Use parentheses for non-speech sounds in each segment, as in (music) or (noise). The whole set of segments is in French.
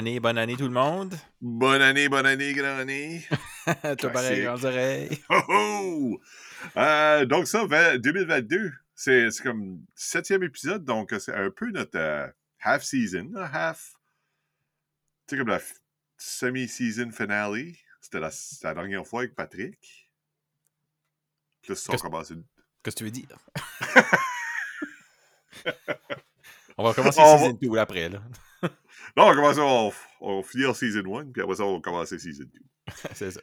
Bonne année, bonne année tout le monde. Bonne année, bonne année, grande année. (laughs) Toi pareil, grandes oreilles. (laughs) Oh, oh! Euh, donc ça, 2022, c'est comme septième épisode, donc c'est un peu notre euh, half season, half. Tu sais, comme la semi-season finale. C'était la, la, dernière fois avec Patrick. Puis là, ça, on commence une... Qu'est-ce que tu veux dire? (laughs) on va commencer oh, season 2 après, là. Non, on va commencer, on, on finir season 1, puis après ça, on va commencer season 2. (laughs) C'est ça.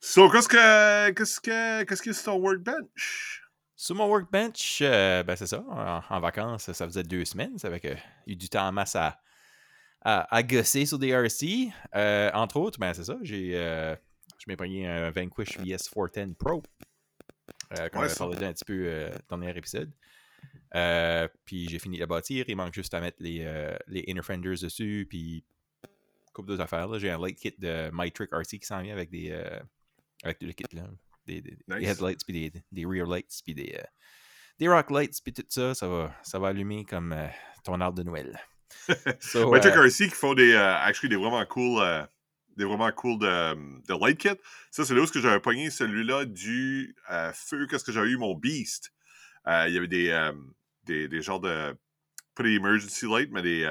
So, qu'est-ce que, qu'est-ce que, qu'est-ce que c'est ton workbench? Sur mon workbench, euh, ben c'est ça. En, vacances, ça faisait deux semaines. Ça fait que eu du temps en masse à, à, gosser sur des RC. Euh, entre autres, ben c'est ça. J'ai, euh, je m'ai pris un Vanquish VS410 Pro. Euh, comme on a parlé un petit peu dans le dernier épisode. Puis j'ai fini la bâtir. Il manque juste à mettre les, les inner fenders dessus. Puis couple d'autres affaires. J'ai un light kit de MyTrick RC qui s'en vient avec des, avec le kit, là. Des, des, headlights, puis des, des, rear lights, puis des, euh, des rock lights, puis tout ça, ça va, ça va allumer comme euh, ton arbre de Noël. (laughs) so, My Trick RC qui font des, euh, actually, des vraiment cool, des vraiment cool de, de light kit. Ça, c'est là où j'avais pogné celui-là du feu, qu'est-ce que j'avais eu mon Beast. Il y avait des, des, des genres de, pas des emergency lights, mais des...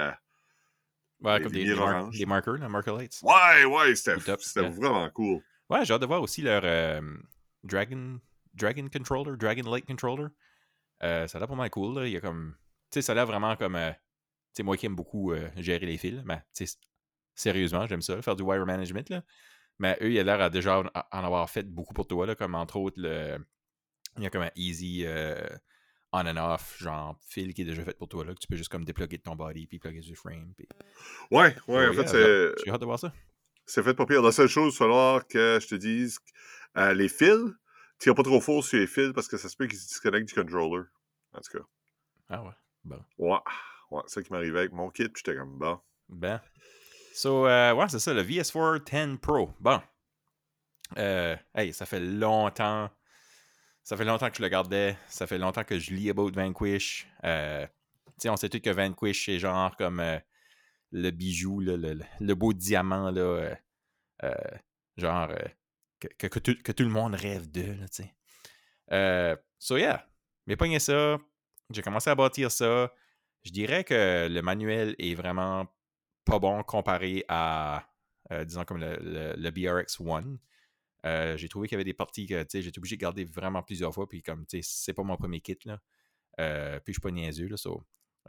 Ouais, comme des, des, des, markers, les marker lights. Ouais, ouais, c'était vraiment cool. Ouais, j'ai hâte de voir aussi leur euh, Dragon, Dragon Controller, Dragon Light Controller. Euh, ça a l'air pas mal cool. Là. Il y a comme. Tu sais, ça a l'air vraiment comme. Euh, tu sais, moi qui aime beaucoup gérer les fils, mais tu sais, sérieusement, j'aime ça, faire du wire management. Là. Mais eux, il a l'air à déjà en avoir fait beaucoup pour toi, là, comme entre autres, le, il y a comme un easy on and off, genre fil qui est déjà fait pour toi, là, que tu peux juste comme déploguer de ton body puis plugger du frame. Puis... Ouais, ouais, en fait, c'est. J'ai hâte de voir ça. C'est fait pas pire. La seule chose, il va falloir que je te dise euh, les fils, tire pas trop fort sur les fils parce que ça se peut qu'ils se disconnectent du controller. En tout cas. Ah ouais. Bon. Ouais. Ouais, c'est ça qui m'arrivait avec mon kit, puis j'étais comme bon. Ben. So, euh, ouais, c'est ça, le VS4 10 Pro. Bon. Euh, hey, ça fait longtemps ça fait longtemps que je le gardais. Ça fait longtemps que je lis about Vanquish. Euh, on sait tous que Vanquish, c'est genre comme euh, le bijou, le, beau diamant, là, euh, genre que, tout, le monde rêve de. Là, sais. so yeah, j'ai pogné ça. J'ai commencé à bâtir ça. Je dirais que le manuel est vraiment pas bon comparé à, disons, comme le, le BRX-1. Euh, j'ai trouvé qu'il y avait des parties que j'étais obligé de garder vraiment plusieurs fois. Puis comme c'est pas mon premier kit, là. Euh, puis je suis pas niaiseux,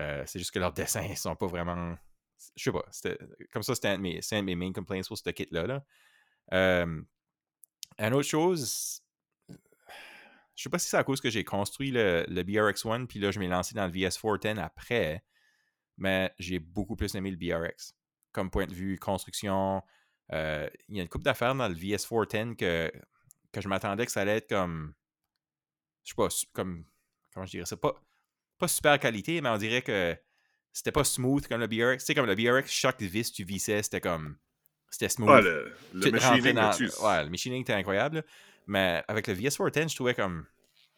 euh, c'est juste que leurs (laughs) dessins ils sont pas vraiment. Je sais pas. Comme ça, c'était un, de mes main complaints sur ce kit-là. Là. une autre chose, je sais pas si c'est à cause que j'ai construit le, le BRX1, puis là, je m'ai lancé dans le VS410 après, mais j'ai beaucoup plus aimé le BRX. Comme point de vue construction, euh, il y a une couple d'affaires dans le VS410 que, que je m'attendais que ça allait être comme. Je sais pas, comme. Comment je dirais ça? Pas, pas super qualité, mais on dirait que c'était pas smooth comme le BRX. Tu sais, comme le BRX, chaque vis tu vissais, c'était comme. C'était smooth. Ouais, le, le machining dans... Ouais, le machining était incroyable. Mais avec le VS410, je trouvais comme.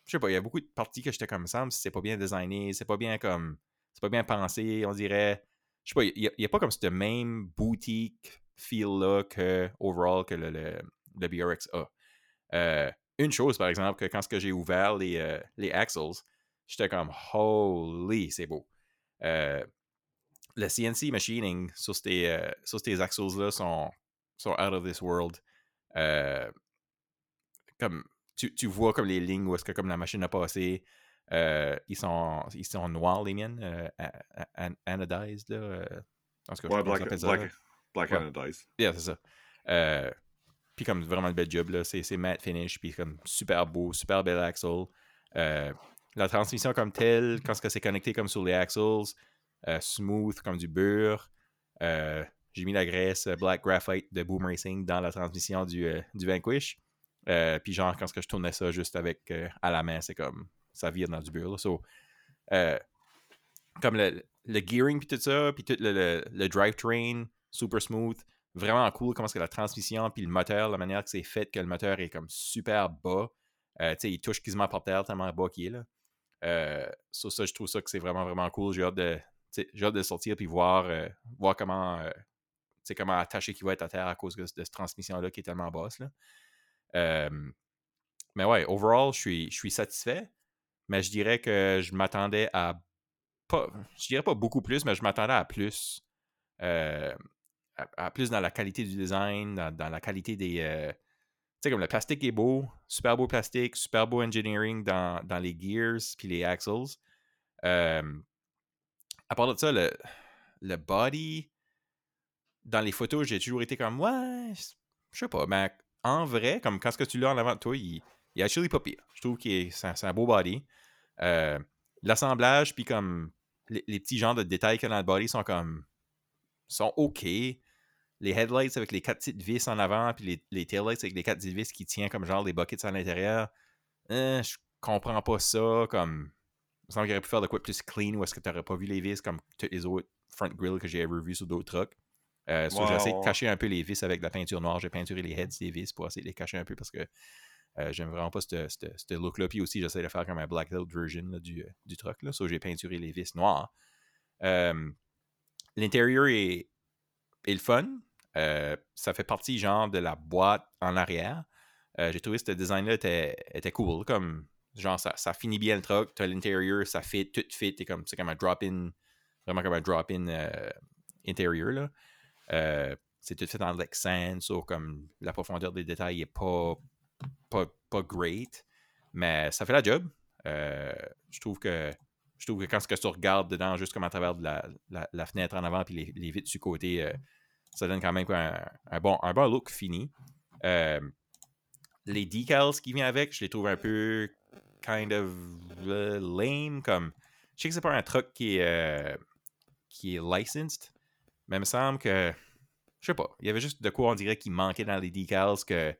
Je sais pas, il y a beaucoup de parties que j'étais comme ça, c'est pas bien designé, c'est pas bien comme. C'est pas bien pensé, on dirait. Je sais pas, il n'y a, pas comme ce même boutique feel-là que, overall, que le, le, BRX a. Euh, une chose, par exemple, que quand j'ai ouvert les, euh, les axles, j'étais comme, holy, c'est beau. Euh, le CNC machining sur ces, sur ces axles-là sont, sont out of this world. Comme tu, tu, vois comme les lignes où est-ce que comme la machine a passé, ils, sont, ils sont noirs les miennes, anodized là. en tout cas, ouais, black, black, black ouais. anodized. Yeah, c'est ça. puis comme vraiment le bel job là, c'est matte finish, puis comme super beau, super bel axle. La transmission comme telle, quand c'est connecté comme sur les axles, euh, smooth comme du beurre. Euh, j'ai mis la graisse Black Graphite de Boom Racing dans la transmission du, euh, du Vanquish. puis genre, quand je tournais ça juste avec à la main, c'est comme ça vire dans du beurre. comme le, le gearing puis tout ça, puis tout le, le, drivetrain, super smooth, vraiment cool comment est-ce que la transmission puis le moteur, la manière que c'est fait, que le moteur est comme super bas. il touche quasiment par terre tellement bas qu'il est là. Euh, sur ça, je trouve ça que c'est vraiment, vraiment cool. J'ai hâte de, j'ai hâte de sortir puis voir, euh, voir comment, euh, sais, comment attaché qu'il va être à terre à cause de, cette transmission-là qui est tellement basse. Là. mais ouais, overall, je suis, je suis satisfait. Mais je dirais que je m'attendais à pas. Je dirais pas beaucoup plus, mais je m'attendais à plus. à, plus dans la qualité du design, dans, la qualité des. tu sais, comme le plastique est beau, super beau plastique, super beau engineering dans, dans les gears puis les axles. à part de ça, le, le body, dans les photos, j'ai toujours été comme, ouais, je sais pas, mais en vrai, comme quand ce que tu l'as en avant de toi, il, il est actually pas pire. Je trouve que c'est un, beau body. Euh, l'assemblage, puis comme les, petits genres de détails qu'il y a dans le body sont comme, sont OK. Les headlights avec les quatre petites vis en avant, puis les, les taillights avec les quatre petites vis qui tiennent comme genre des buckets à l'intérieur. Euh, je comprends pas ça. Comme, il me semble qu'il aurait pu faire de quoi plus clean ou est-ce que tu n'aurais pas vu les vis comme toutes les autres front grills que j'ai ever vu sur d'autres trucs. Euh, j'ai essayé de cacher un peu les vis avec de la peinture noire. J'ai peinturé les heads des vis pour essayer de les cacher un peu parce que euh, j'aime vraiment pas ce look-là. Puis aussi, j'essaie de faire comme un blackout version du, euh, du truck. Là. j'ai peinturé les vis noires. L'intérieur est, est, le fun. ça fait partie genre de la boîte en arrière. j'ai trouvé que ce design-là était, était cool. Comme genre ça, ça finit bien le truck. Tu l'intérieur, ça fit, tout fit. C'est comme, comme un drop-in vraiment comme un drop-in euh, intérieur. Là. Euh, c'est tout fait en Lexan, so comme la profondeur des détails n'est pas, pas, pas, great, mais ça fait la job. Euh, je trouve que je trouve que quand que tu regardes dedans, juste comme à travers la, la, fenêtre en avant puis les, les vitres du côté, ça donne quand même un, bon, un bon look fini. les decals qui viennent avec, je les trouve un peu kind of lame. Comme, je sais que c'est pas un truc qui est qui est licensed, mais il me semble que, je sais pas, il y avait juste de quoi on dirait qu'il manquait dans les decals que,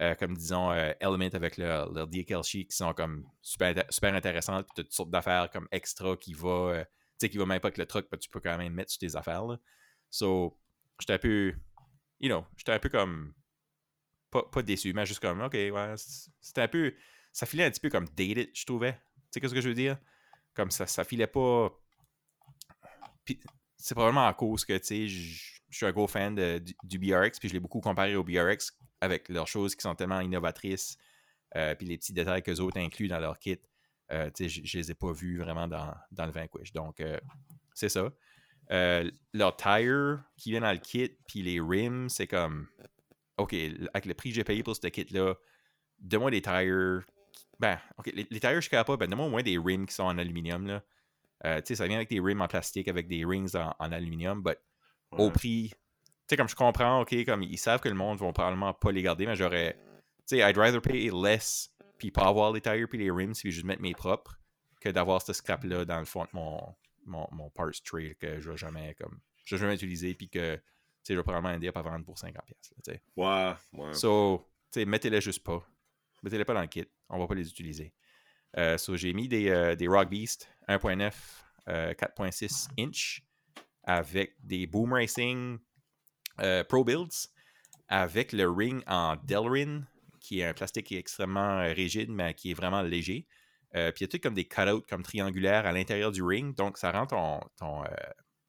euh, comme disons, euh, Element avec leur decal sheet qui sont comme super, super intéressantes, toutes sortes d'affaires comme extra qui va, euh, tu sais, qui va même pas avec le truc, mais tu peux quand même mettre sur tes affaires. Là. So, j'étais un peu, you know, j'étais un peu comme, pas, pas déçu, mais juste comme, ok, ouais, c'était un peu, ça filait un petit peu comme dated, je trouvais. Tu sais, qu'est-ce que je veux dire? Comme ça, ça filait pas c'est probablement à cause que, tu sais, je suis un gros fan du, BRX, puis je l'ai beaucoup comparé au BRX avec leurs choses qui sont tellement innovatrices, euh, puis les petits détails que les autres incluent dans leur kit. Euh, tu sais, je, les ai pas vus vraiment dans, dans le Vanquish. Donc, euh, c'est ça. leur tire qui vient dans le kit, puis les rims, c'est comme, OK, avec le prix que j'ai payé pour ce kit-là, donne-moi des tires. Ben, OK, les, les tires, je suis capable, ben, donne-moi au moins des rims qui sont en aluminium, là. Euh, ça vient avec des rims en plastique, avec des rings en, aluminium, mais au prix. Tu sais, comme je comprends, OK, comme ils savent que le monde va probablement pas les garder, mais j'aurais. Tu sais, I'd rather pay less puis pas avoir les tires puis les rims puis juste mettre mes propres que d'avoir ce scrap-là dans le fond de mon, mon, mon parts tray que je vais jamais comme. Je vais jamais utiliser puis que tu sais, je vais probablement aider à vendre pour 50$. tu sais. Ouais, ouais. So, tu sais, mettez-les juste pas. Mettez-les pas dans le kit. On va pas les utiliser. Euh, so, j'ai mis des, euh, des Rock Beast 1.9 4.6 inch avec des Boom Racing euh, Pro Builds avec le ring en Delrin qui est un plastique qui est extrêmement rigide mais qui est vraiment léger. puis il y a tout comme des cutouts comme triangulaires à l'intérieur du ring donc ça rend ton, ton,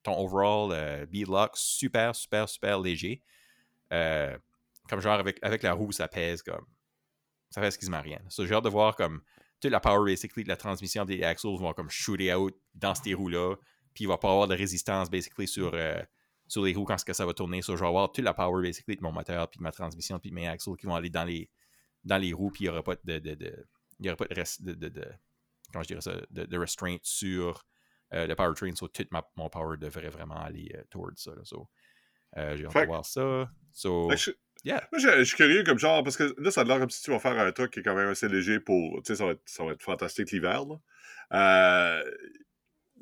ton overall beadlock super super super léger. comme genre avec, avec la roue ça pèse comme ça pèse quasiment rien. So, j'ai hâte de voir comme la power basically de la transmission des axles vont comme shooter out dans ces roues-là. Puis il va pas avoir de résistance basically sur, euh, sur les roues quand que ça va tourner. So, je vais avoir toute la power basically de mon moteur, puis ma transmission, puis mes axles qui vont aller dans les, dans les roues, puis il n'y aura pas de, de, de, il y aura pas de, reste, de, de, comment je dirais ça, de, restraint sur euh, le powertrain. So, tout mon power devrait vraiment aller euh, towards ça. So, j'ai hâte de voir ça. So, Yeah. Moi, je, suis curieux comme genre, parce que là, ça a l'air comme si tu vas faire un truc qui est quand même assez léger pour. Tu sais, ça, va être, ça va être fantastique l'hiver. Euh,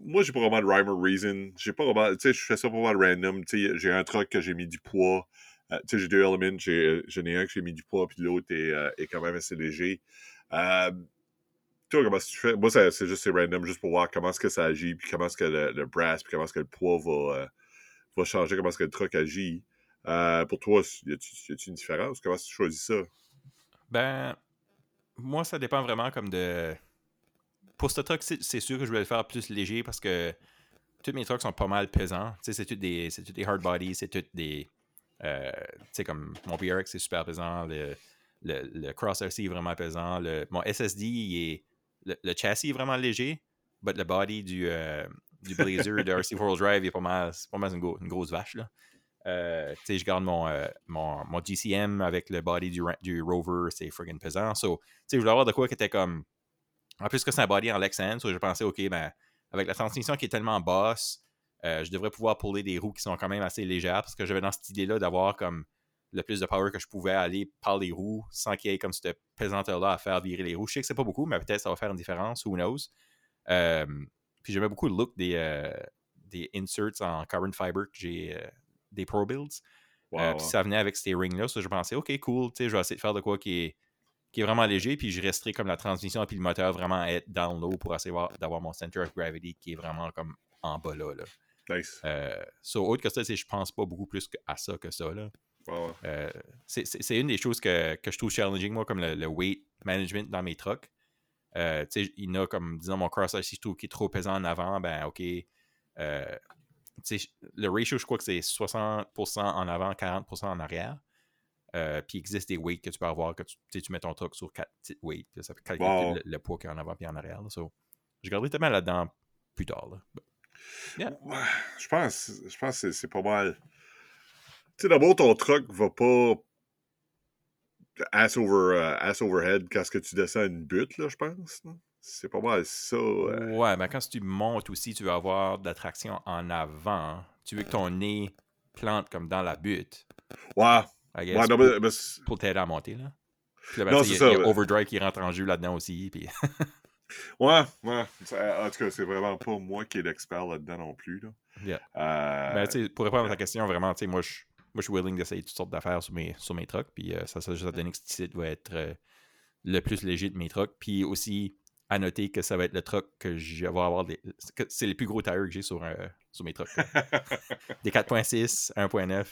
moi, j'ai pas vraiment de rhyme or reason. J'ai pas vraiment. Tu sais, je fais ça pour voir random. Tu sais, j'ai un truc que j'ai mis du poids. Euh, tu sais, j'ai deux éléments. J'en ai, un que j'ai mis du poids, puis l'autre est, euh, est, quand même assez léger. Euh, toi, comment tu fais? Moi, c'est juste random, juste pour voir comment est-ce que ça agit, puis comment est-ce que le, le, brass, puis comment est-ce que le poids va, va changer, comment est-ce que le truc agit. Euh, pour toi, y a-t-il une différence? Comment tu choisis ça? Ben, moi, ça dépend vraiment comme de. Pour ce truc, c'est sûr que je vais le faire plus léger parce que tous mes trucks sont pas mal pesants. C'est tous des, des hard bodies, c'est tous des. Euh, tu sais, comme mon BRX, c'est super pesant. Le, le, le, Cross RC est vraiment pesant. Le, mon SSD, est, le, châssis est vraiment léger, mais le body du, euh, du de RC 4 Drive est pas mal, pas mal une, grosse vache. Euh, je garde mon, euh, mon, mon, GCM avec le body du, Rover, c'est friggin' pesant. So, je voulais avoir de quoi qui était comme. En plus que c'est un body en Lexan, so je pensais, ok, ben, avec la transmission qui est tellement basse, euh, je devrais pouvoir puller des roues qui sont quand même assez légères parce que j'avais dans cette idée-là d'avoir comme le plus de power que je pouvais aller par les roues sans qu'il y ait comme cette pesanteur-là à faire virer les roues. Je sais que c'est pas beaucoup, mais peut-être ça va faire une différence, who knows? puis j'aimais beaucoup le look des, des inserts en carbon fiber que j'ai des Pro Builds. Euh, puis ça venait avec ces rings-là. je pensais, OK, cool, je vais essayer de faire de quoi qui est, qui est vraiment léger. Puis je resterai comme la transmission et le moteur vraiment être dans l'eau pour essayer d'avoir mon center of gravity qui est vraiment comme en bas là. Nice. Euh, autre que ça, je pense pas beaucoup plus à ça que ça. Là. Euh, c'est une des choses que, que, je trouve challenging, moi, comme le, weight management dans mes trucks. Euh, il y a comme, disons, mon cross si je trouve qu'il est trop pesant en avant, ben OK. Le ratio, je crois que c'est 60% en avant, 40% en arrière. Euh, puis il existe des weights que tu peux avoir, que tu, tu mets ton truck sur 4 petites weights, ça fait calculer le, poids qu'il y a en avant et en arrière. So, je garderai tellement là-dedans plus tard. je pense, je pense que c'est pas mal. Tu sais, d'abord, ton truck va pas ass, over, euh, ass overhead quand que tu descends une butte, là, je pense. C'est pas mal ça. Ouais, mais quand tu montes aussi, tu veux avoir de la traction en avant. Tu veux que ton nez plante comme dans la butte. Ouais. Ouais non, mais, pour t'aider à monter, là. non, c'est ça. Il y a Overdrive qui rentre en jeu là-dedans aussi. Puis... (laughs) ouais, ouais. En tout cas, c'est vraiment pas moi qui est l'expert là-dedans non plus. Là. Yeah. Euh... Ben, pour répondre à ta question, vraiment, moi, je moi, je suis willing d'essayer toutes sortes d'affaires sur mes, sur mes trucks. Puis euh, ça, ça juste à donner que ce site va être euh, le plus léger de mes trucks. Puis aussi, à noter que ça va être le truck que je vais avoir des. C'est les plus gros tires que j'ai sur, euh, sur mes trucks. (laughs) des 4.6, 1.9.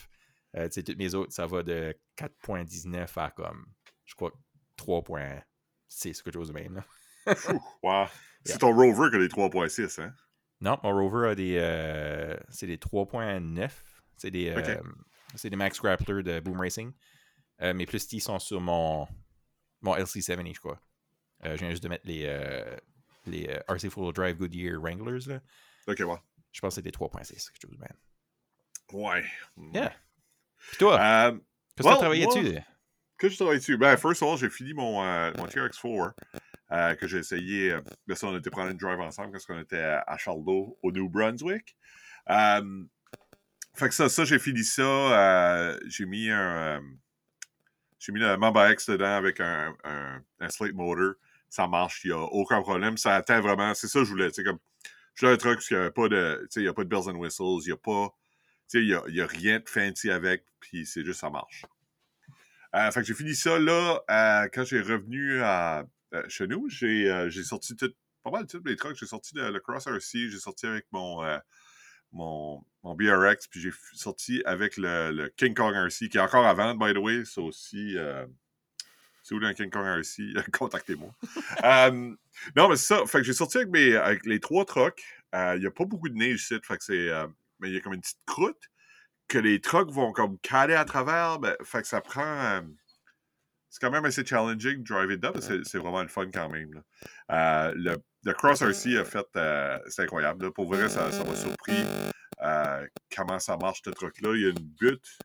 Euh, tu sais, toutes mes autres, ça va de 4.19 à comme, je crois, 3.6, quelque chose de même. wow. (laughs) C'est ton Rover qui a des 3.6, hein? Non, mon Rover a des. Euh, c'est des 3.9. C'est des, c'est des Max Grappler de Boom Racing. mes plus petits sont sur mon, mon LC70, je crois. Euh, je viens juste de mettre les, euh, les euh, RC Full Drive Goodyear Wranglers. Là. Ok, ouais. Je pense que c'était 3.6, quelque chose de même. Ouais. Yeah. Puis toi, qu'est-ce que tu as travaillé dessus? Que je travaille dessus? Ben, first of all, j'ai fini mon, mon TRX4 que j'ai essayé. là, ça, on était prendre une drive ensemble parce qu'on était à, à Charlotte, au New Brunswick. fait que ça, ça j'ai fini ça. j'ai mis un. j'ai mis le Mamba X dedans avec un, un, un slate motor ça marche, il n'y a aucun problème. Ça atteint vraiment, c'est ça que je voulais. Comme, je voulais un truc parce qu'il n'y a pas de, il y a pas de bells and whistles, il n'y a pas, il y a, y a, rien de fancy avec, puis c'est juste ça marche. Euh, fait que j'ai fini ça là, euh, quand j'ai revenu à, euh, chez nous, j'ai sorti tout, pas mal de tous les trucks. J'ai sorti le, le, Cross RC, j'ai sorti avec mon, mon, mon, BRX, puis j'ai sorti avec le, King Kong RC, qui est encore à vendre, by the way. C'est aussi si vous voulez un King Kong RC, (laughs) contactez-moi. (laughs) non, mais c'est ça. Fait que j'ai sorti avec, mes, avec les trois trucks. Il n'y a pas beaucoup de neige ici. Fait que c'est. Euh, mais il y a comme une petite croûte que les trucks vont comme caler à travers. Ben, fait que ça prend. Euh, c'est quand même assez challenging de driver dedans, c'est vraiment le fun quand même. Euh, le, le, Cross RC a fait. c'est incroyable. Pour vrai, ça m'a surpris comment ça marche, ce truc-là. Il y a une butte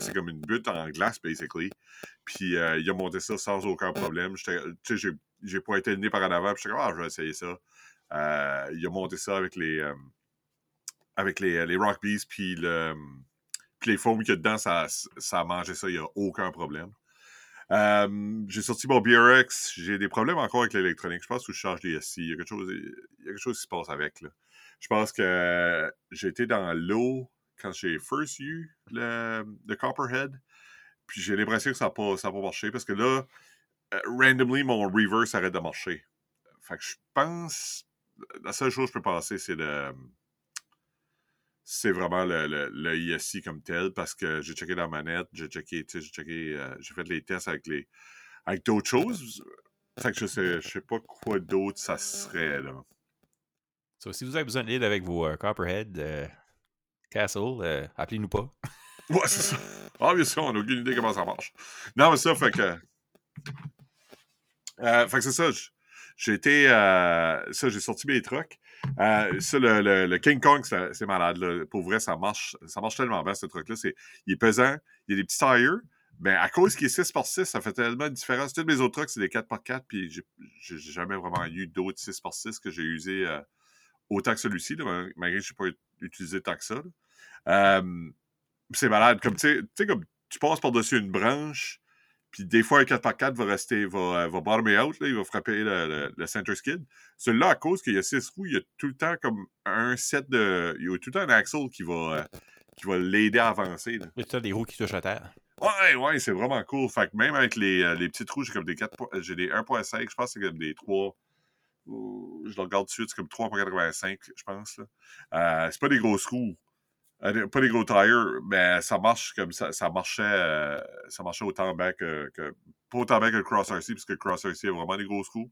c'est comme une butte en glace, basically. Puis euh, il a monté ça sans aucun problème. J'ai pas été le nez par en avant. Puis j'étais comme, ah, je vais essayer ça. Euh, il a monté ça avec les, euh, avec les, les Rock Bees, puis, puis les foams qu'il y a dedans, ça, ça a mangé ça, il n'y a aucun problème. j'ai sorti mon BRX, j'ai des problèmes encore avec l'électronique. Je pense que je charge des SC. Il y a quelque chose, il y a quelque chose qui se passe avec. Là. Je pense que j'étais dans l'eau quand j'ai first eu le, le Copperhead. Puis j'ai l'impression que ça n'a pas, pas marché parce que là, euh, randomly, mon reverse arrête de marcher. Fait que je pense. La seule chose que je peux penser, c'est le. C'est vraiment le, le, ISC comme tel parce que j'ai checké la manette, j'ai checké, j'ai checké, euh, j'ai fait les tests avec les avec d'autres choses. Fait que je sais, je sais pas quoi d'autre ça serait là. So, si vous avez besoin d'aide avec vos euh, Copperhead euh, Castle, appelez-nous pas. (laughs) Ouais, c'est ça. Ah, bien sûr, on n'a aucune idée comment ça marche. Non, mais ça, fait que. Fait que c'est ça. J'ai été. ça, j'ai sorti mes trucks. Euh, le, le- King Kong, c'est malade. là. Pour vrai, ça marche, ça marche tellement bien, ce truc-là. Il est pesant. Il y a des petits tires. Mais à cause qu'il est 6x6, ça fait tellement de différence. Tous mes autres trucks, c'est des 4x4. Puis j'ai jamais vraiment eu d'autres 6x6 que j'ai usé euh, autant que celui-ci. Malgré que je n'ai pas utilisé tant que ça. Euh, c'est malade. Comme, tu sais, comme tu passes par-dessus une branche, puis des fois, un 4x4 va rester, va, euh, va bottomer out, là, il va frapper le, le- le center skid. Celui-là, à cause qu'il y a 6 roues, il y a tout le temps comme un set de. Il y a tout le temps un axle qui va, euh, qui va l'aider à avancer. là. Il y a des roues qui touchent à terre. Ouais, ouais, c'est vraiment cool. Fait que même avec les, euh, les petites roues, j'ai comme des 4. po- J'ai des 1.5, je pense que c'est comme des 3. euh, Je le regarde tout de suite, c'est comme 3.85, je pense. Euh, c'est pas des grosses roues. Pas des gros tires, mais ça marche comme ça. Ça marchait, euh, ça marchait autant bien que, que- Pas autant bien que le Cross RC, parce que le Cross RC a vraiment des grosses roues.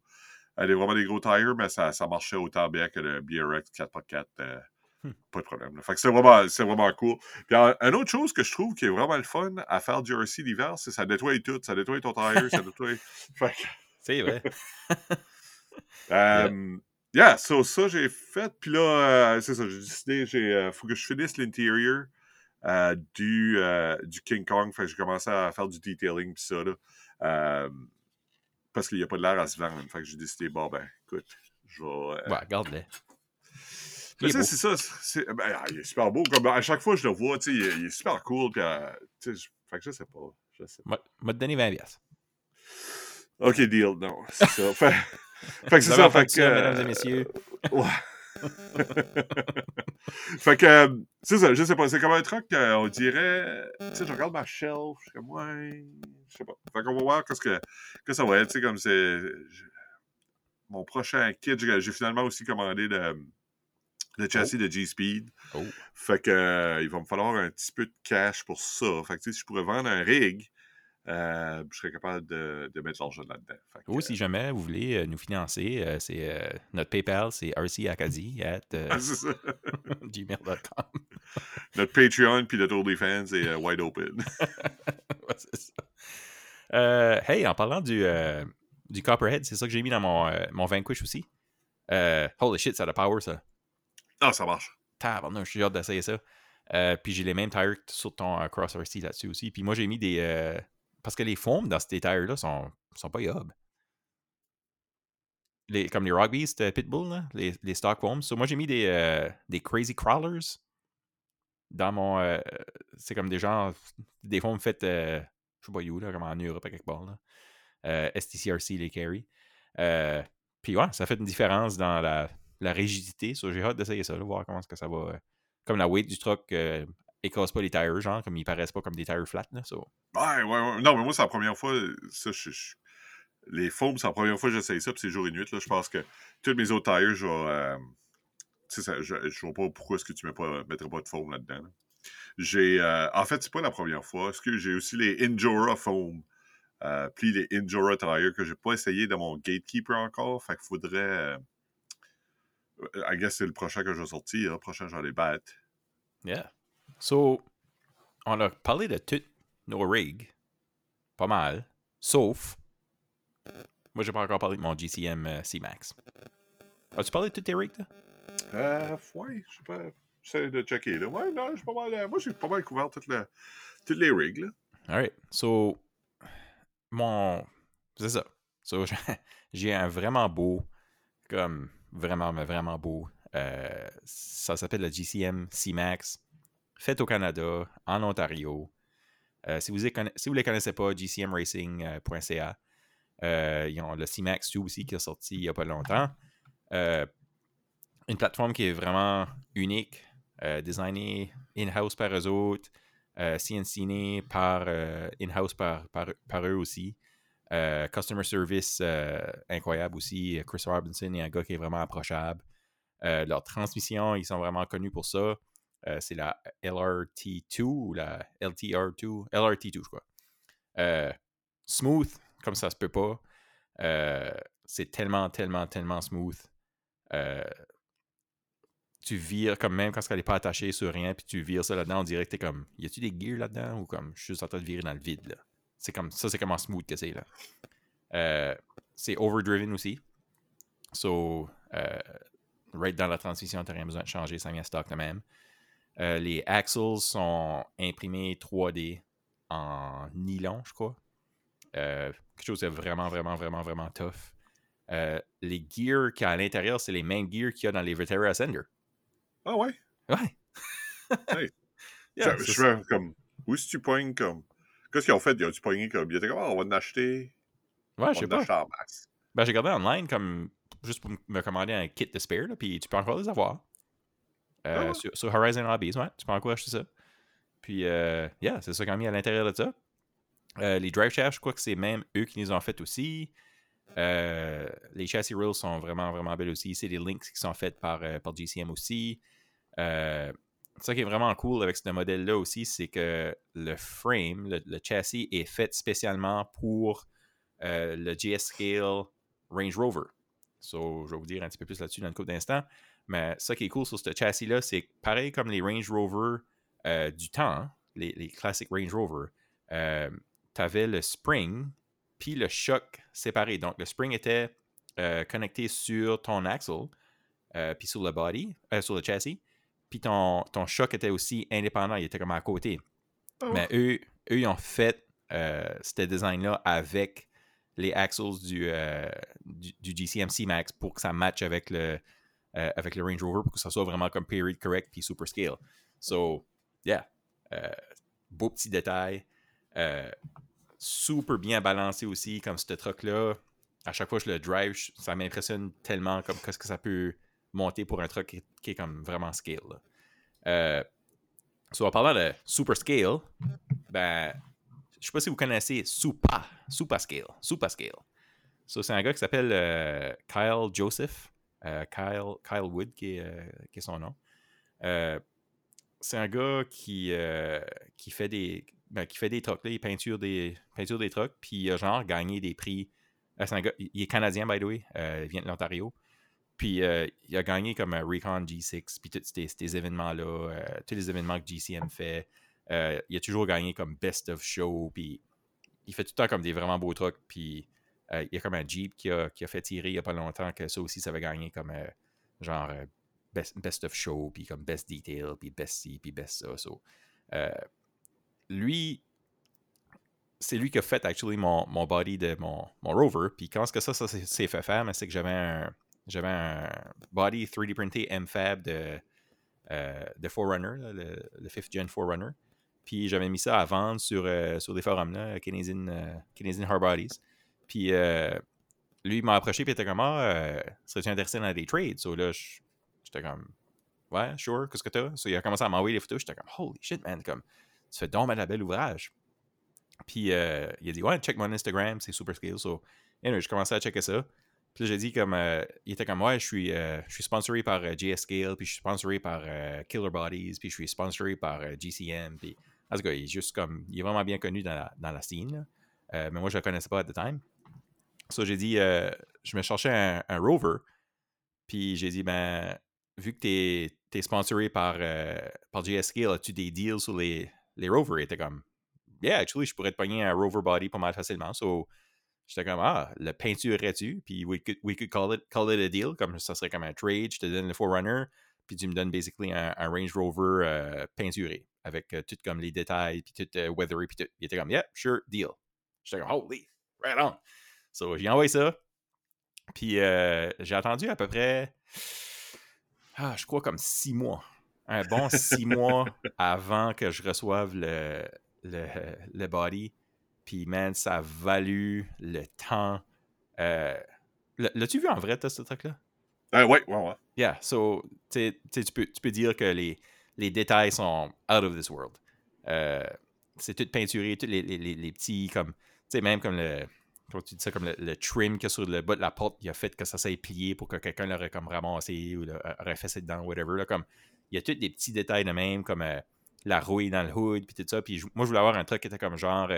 Elle a vraiment des gros tires, mais ça, ça marchait autant bien que le BRX 4x4. euh, Hmm. Pas de problème. là. Fait que c'est vraiment, c'est vraiment cool. Puis une autre chose que je trouve qui est vraiment le fun à faire du RC l'hiver, c'est que ça nettoie tout. Ça nettoie ton tire, ça nettoie. (laughs) Fait que, C'est vrai. (laughs) euh, yeah, so, ça j'ai fait. Puis là, euh, c'est ça, j'ai décidé, j'ai, euh, faut que je finisse l'intérieur euh, du, euh, du King Kong. Fait que j'ai commencé à faire du detailing puis ça, là. Parce qu'il n'y a pas de l'air à se vendre. Fait que j'ai décidé, bon, ben, écoute, je vais. Ouais, regarde-le. mais sais, c'est ça. c'est- ben, ah, il est super beau. Comme, à chaque fois que je le vois, tu sais, il, est- il est super cool. Puis, tu sais, je- fait que je sais pas. Je sais pas. M'a m'a donné 20 piastres. Ok, deal. Non, c'est ça. Fait, fait que c'est ça. Fait que, euh, mesdames et messieurs. Ouais. (laughs) fait que, euh, c'est ça, je sais pas, c'est comme un truc qu'on dirait, tu sais, je regarde ma shelf, je suis comme, ouais, je sais pas. Fait qu'on va voir qu'est-ce que, que ça va être, tu sais, comme c'est, mon prochain kit, j'ai finalement aussi commandé le, le châssis de G-Speed. Oh. Fait que, euh, il va me falloir un petit peu de cash pour ça. Fait que, tu sais, si je pourrais vendre un rig, euh, je serais capable de, de mettre l'argent là-dedans. Ou si jamais vous voulez euh, nous financer, euh, c'est euh, notre PayPal, c'est rcacadie at euh, euh, c'est ça. (laughs) gmail.com. (laughs) Notre Patreon puis notre OnlyFans est euh, wide open. (laughs) Ouais, c'est ça. Euh, hey, en parlant du, euh, du Copperhead, c'est ça que j'ai mis dans mon, euh, mon Vanquish aussi? Euh, holy shit, ça a de power, ça. Ah, ça marche. Tabarnak, je suis hâte d'essayer ça. Euh, puis j'ai les mêmes tires sur ton euh, Cross RC là-dessus aussi. Puis moi, j'ai mis des. Parce que les foams dans ces tires-là sont, sont pas yob. Les, comme les Rock Beast Pitbull, là, les, les stock foams. Moi, j'ai mis des, euh, des Crazy Crawlers dans mon. euh, c'est comme des gens. Des foams faits. euh, je sais pas où, là, comme en Europe à quelque part. Là. STCRC les carry. Puis ouais, ça fait une différence dans la, la rigidité. So, j'ai hâte d'essayer ça, là, voir comment est-ce que ça va. comme la weight du truck euh, écrase pas les tires, genre, comme ils paraissent pas comme des tires flats. Là, so. Ouais, ouais, ouais. Non, mais moi, c'est la première fois. Ça, je, je- les foams, c'est la première fois que j'essaye ça, puis c'est jour et nuit. Là, je pense que toutes mes autres tires, je vais. euh, tu sais, ça, je, je vois pas pourquoi est-ce que tu ne mettrais pas de foam là-dedans. là. J'ai. euh, en fait, c'est pas la première fois. Est-ce que j'ai aussi les Injora foam. Euh, puis les Injora tires que j'ai pas essayé dans mon Gatekeeper encore. Fait qu'il faudrait. euh, I guess c'est le prochain que je vais sortir. Le prochain, j'en ai battre. Yeah. So, on a parlé de toutes nos rigs. Pas mal. Sauf. Moi, j'ai pas encore parlé de mon GCM euh, C-Max. As-tu parlé de tous tes rigs, là? Euh, ouais, je sais pas. J'essaie de checker, là. Ouais, non, j'ai pas mal. euh, moi, j'ai pas mal couvert toutes, les- toutes les rigs, là. Alright. So, mon. C'est ça. So, (laughs) j'ai un vraiment beau. Comme. Vraiment, mais vraiment beau. euh, ça s'appelle le GCM C-Max. Fait au Canada, en Ontario. Euh, si, vous ne les connaissez pas, gcmracing.ca. Euh, ils ont le C-Max 2 aussi qui est sorti il n'y a pas longtemps. Euh, une plateforme qui est vraiment unique, euh, designée in-house par eux autres, euh, CNC par euh, in-house par, par, eux aussi. Euh, customer service euh, incroyable aussi. Chris Robinson est un gars qui est vraiment approchable. Euh, leur transmission, ils sont vraiment connus pour ça. Euh, c'est la LRT2 ou la LTR2. LRT2, je crois. Euh, smooth, comme ça se peut pas. Euh, c'est tellement, tellement, tellement smooth. Tu vires, comme même quand elle n'est pas attachée sur rien, puis tu vires ça là-dedans, on dirait que t'es comme, y a-tu des gears là-dedans, ou comme, je suis en train de virer dans le vide, là? C'est comme, ça, c'est comment smooth que c'est, là. C'est overdriven aussi. So, right dans la transmission, t'as rien besoin de changer, ça vient stock de même. Euh, les axles sont imprimés 3D en nylon, je crois. quelque chose de vraiment, vraiment, vraiment, vraiment tough. les gears qu'il y a à l'intérieur, c'est les mêmes gears qu'il y a dans les Vetera Ascender. Ah ouais? Ouais. (laughs) hey. yeah, je fais comme. Où est-ce que tu pognes comme. Qu'est-ce qu'ils ont fait? Ils ont-tu pogné comme. Ils étaient comme, oh, on va en acheter. Ouais, je sais pas. Ben, j'ai regardé online comme juste pour me commander un kit de spare, là, puis tu peux encore les avoir. Euh, ah sur, Horizon Hobbies, ouais, tu peux encore acheter ça. Puis, euh, yeah, c'est ça qu'on a mis à l'intérieur de ça. Euh, les drive shafts, je crois que c'est même eux qui les ont fait aussi. Euh, les chassis rails sont vraiment, vraiment belles aussi. C'est des links qui sont faits par, par GCM aussi. Euh, ça qui est vraiment cool avec ce modèle-là aussi, c'est que le frame, le, châssis est fait spécialement pour euh, le GS Scale Range Rover. So, je vais vous dire un petit peu plus là-dessus dans une couple d'instants. Mais ça qui est cool sur ce châssis-là, c'est pareil comme les Range Rover euh, du temps, hein, les, les classiques Range Rover. Euh, tu avais le spring puis le choc séparé. Donc, le spring était connecté sur ton axle, puis sur le body, sur le châssis puis ton, ton choc était aussi indépendant, il était comme à côté. Oh. Mais eux, eux, ils ont fait euh, ce design-là avec les axles du, euh, du, GCMC Max pour que ça matche avec le, euh, avec le Range Rover, pour que ça soit vraiment comme period correct puis super scale. So, yeah. beau petit détail. super bien balancé aussi, comme ce truck-là. À chaque fois que je le drive, ça m'impressionne tellement comme qu'est-ce que ça peut monter pour un truc qui, est comme vraiment scale. Euh, en parlant de super scale, ben, je sais pas si vous connaissez Supa, Supa Scale, Supa Scale. c'est un gars qui s'appelle euh, Kyle Joseph, euh, Kyle, Kyle Wood qui est, euh, son nom. c'est un gars qui, fait des ben, des trucks, il peinture des, peinture des trucks, puis il a genre gagné des prix. un il est canadien, by the way, il vient de l'Ontario. Puis euh, il a gagné comme Recon G6, puis tous ces, événements-là, euh, tous les événements que GCM fait. Euh, il a toujours gagné comme Best of Show, puis il fait tout le temps comme des vraiment beaux trucs. Puis il y a comme un Jeep qui a, fait tirer il n'y a pas longtemps, que ça aussi, ça avait gagné comme genre best, of Show, puis comme Best Detail, puis Best C, puis Best ça. lui, c'est lui qui a fait actually mon, body de mon, mon rover. Puis quand ce que ça, ça s'est fait faire, c'est que j'avais un j'avais un body 3D printé MFAB de, euh, de Forerunner, le, le, 5th Gen Forerunner. Puis j'avais mis ça à vendre sur, euh, sur des forums, là, euh, Canadian Hard Bodies. Puis lui, il m'a approché, puis il était comme Ah, serais-tu intéressé dans des trades? So là, j'étais comme Ouais, sure, qu'est-ce que t'as? So il a commencé à m'envoyer des photos, j'étais comme Holy shit, man, comme tu fais donc un bel ouvrage. Puis il a dit Ouais, check mon Instagram, c'est super scale. So, anyway, je commençais à checker ça. Puis j'ai dit comme euh, il était comme ouais, je suis euh, je suis sponsoré par euh, JS Scale, puis je suis sponsoré par Killer Bodies, puis je suis sponsoré par GCM, puis en tout cas, il est juste comme il est vraiment bien connu dans la, dans la scene. mais moi je le connaissais pas à the time. So j'ai dit je me cherchais un, rover. Puis j'ai dit ben vu que tu es, sponsoré par, par JS Scale, as-tu des deals sur les, les rovers? Il était comme Yeah, actually, je pourrais te pogner un rover body pas mal facilement. So J'étais comme, ah, le peinturerais-tu? Puis we could, we could call, it, call it a deal, comme ça serait comme un trade. Je te donne le Forerunner, puis tu me donnes basically un, Range Rover euh, peinturé, avec euh, tout comme les détails, puis tout euh, weathery, puis tout. Il était comme, yeah, sure, deal. J'étais comme, holy, right on. So, j'ai envoyé ça. Puis j'ai attendu à peu près, ah, je crois comme six mois. Un bon six (laughs) mois avant que je reçoive le, le, le body. Puis, man, ça a valu le temps. Euh, l'as-tu vu en vrai, ce truc-là? Euh, ouais, ouais, ouais. Yeah, so, tu peux, tu peux dire que les, les détails sont out of this world. Euh, c'est tout peinturé, tous les, les, les, petits, comme, tu sais, même comme le, tu dis ça, comme le, trim qu'il y a sur le bas de la porte, il a fait que ça s'est plié pour que quelqu'un l'aurait comme ramassé ou l'aurait fait dedans, whatever. Là, comme, il y a tous des petits détails de même, comme la rouille dans le hood, puis tout ça. Puis moi, je voulais avoir un truc qui était comme genre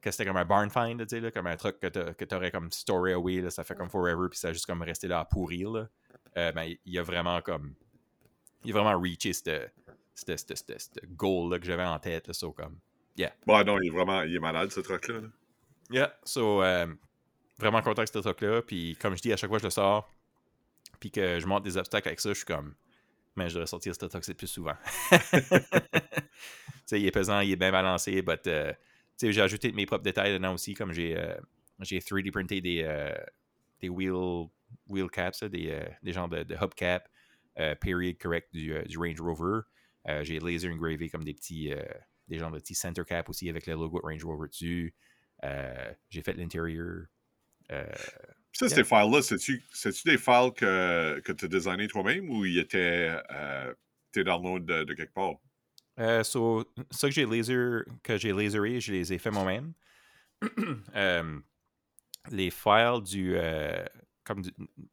que c'était comme un barn find, tu sais, comme un truc que tu aurais comme story away, là, ça fait comme forever, puis ça a juste comme resté là à pourrir. Là. Euh, ben, il a vraiment comme il a vraiment reaché ce goal-là que j'avais en tête. Là, so, comme, yeah. Bon, non, il est vraiment il est malade, ce truc-là. Yeah, so, euh, vraiment content avec ce truc-là. Puis, comme je dis, à chaque fois que je le sors, puis que je monte des obstacles avec ça, je suis comme, mais je devrais sortir ce truc plus souvent. (laughs) il est pesant, il est bien balancé, but euh, j'ai ajouté mes propres détails dedans aussi, comme j'ai euh, j'ai 3D printé des, des wheel, wheel caps, des, des genres de, de hubcap, period correct du, du Range Rover. Euh, j'ai laser engravé comme des petits, euh, des genres de petits center cap aussi avec le logo Range Rover dessus. Euh, j'ai fait l'intérieur. ça, ces files-là, c'est-tu des files que, que tu as designé toi-même ou ils étaient tes downloads de, de, quelque part? so, ça que j'ai laser, que j'ai laseré, je les ai fait moi-même. (clears throat) les files du, comme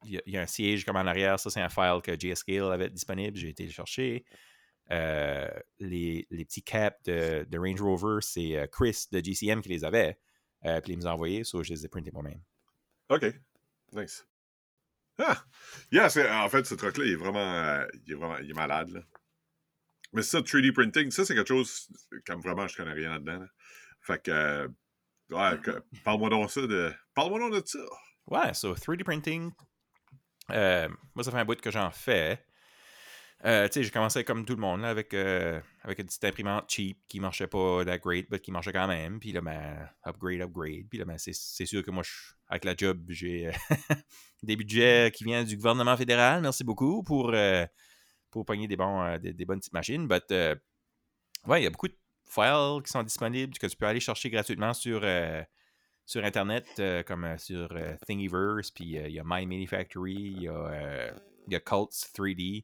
il y, a un siège comme en arrière, ça c'est un file que JScale avait disponible, j'ai été le chercher. Euh, les, petits caps de, Range Rover, c'est euh, Chris de GCM qui les avait. Euh, puis il nous a envoyés, so je les ai printés moi-même. OK. Nice. Ah! Yeah, en fait, ce truc-là, il est vraiment. il est vraiment. Il est malade, là. Mais ça, 3D printing, ça, c'est quelque chose. Comme vraiment, je connais rien là-dedans. Fait que. ouais, (laughs) parle-moi donc ça de. Parle-moi donc de ça. Ouais, so 3D printing. moi, ça fait un bout que j'en fais. Euh, j'ai commencé comme tout le monde avec, euh, avec une petite imprimante cheap qui marchait pas that great, mais qui marchait quand même. Puis là, ben, upgrade, upgrade. Puis là, ben, c'est sûr que moi, avec la job, j'ai euh, (laughs) des budgets qui viennent du gouvernement fédéral. Merci beaucoup pour, pour pogner des, bons, des, bonnes petites machines. But, ouais, il y a beaucoup de files qui sont disponibles que tu peux aller chercher gratuitement sur, sur Internet, comme sur Thingiverse. Puis il y a My Manufactory, il y a, y a Cults 3D.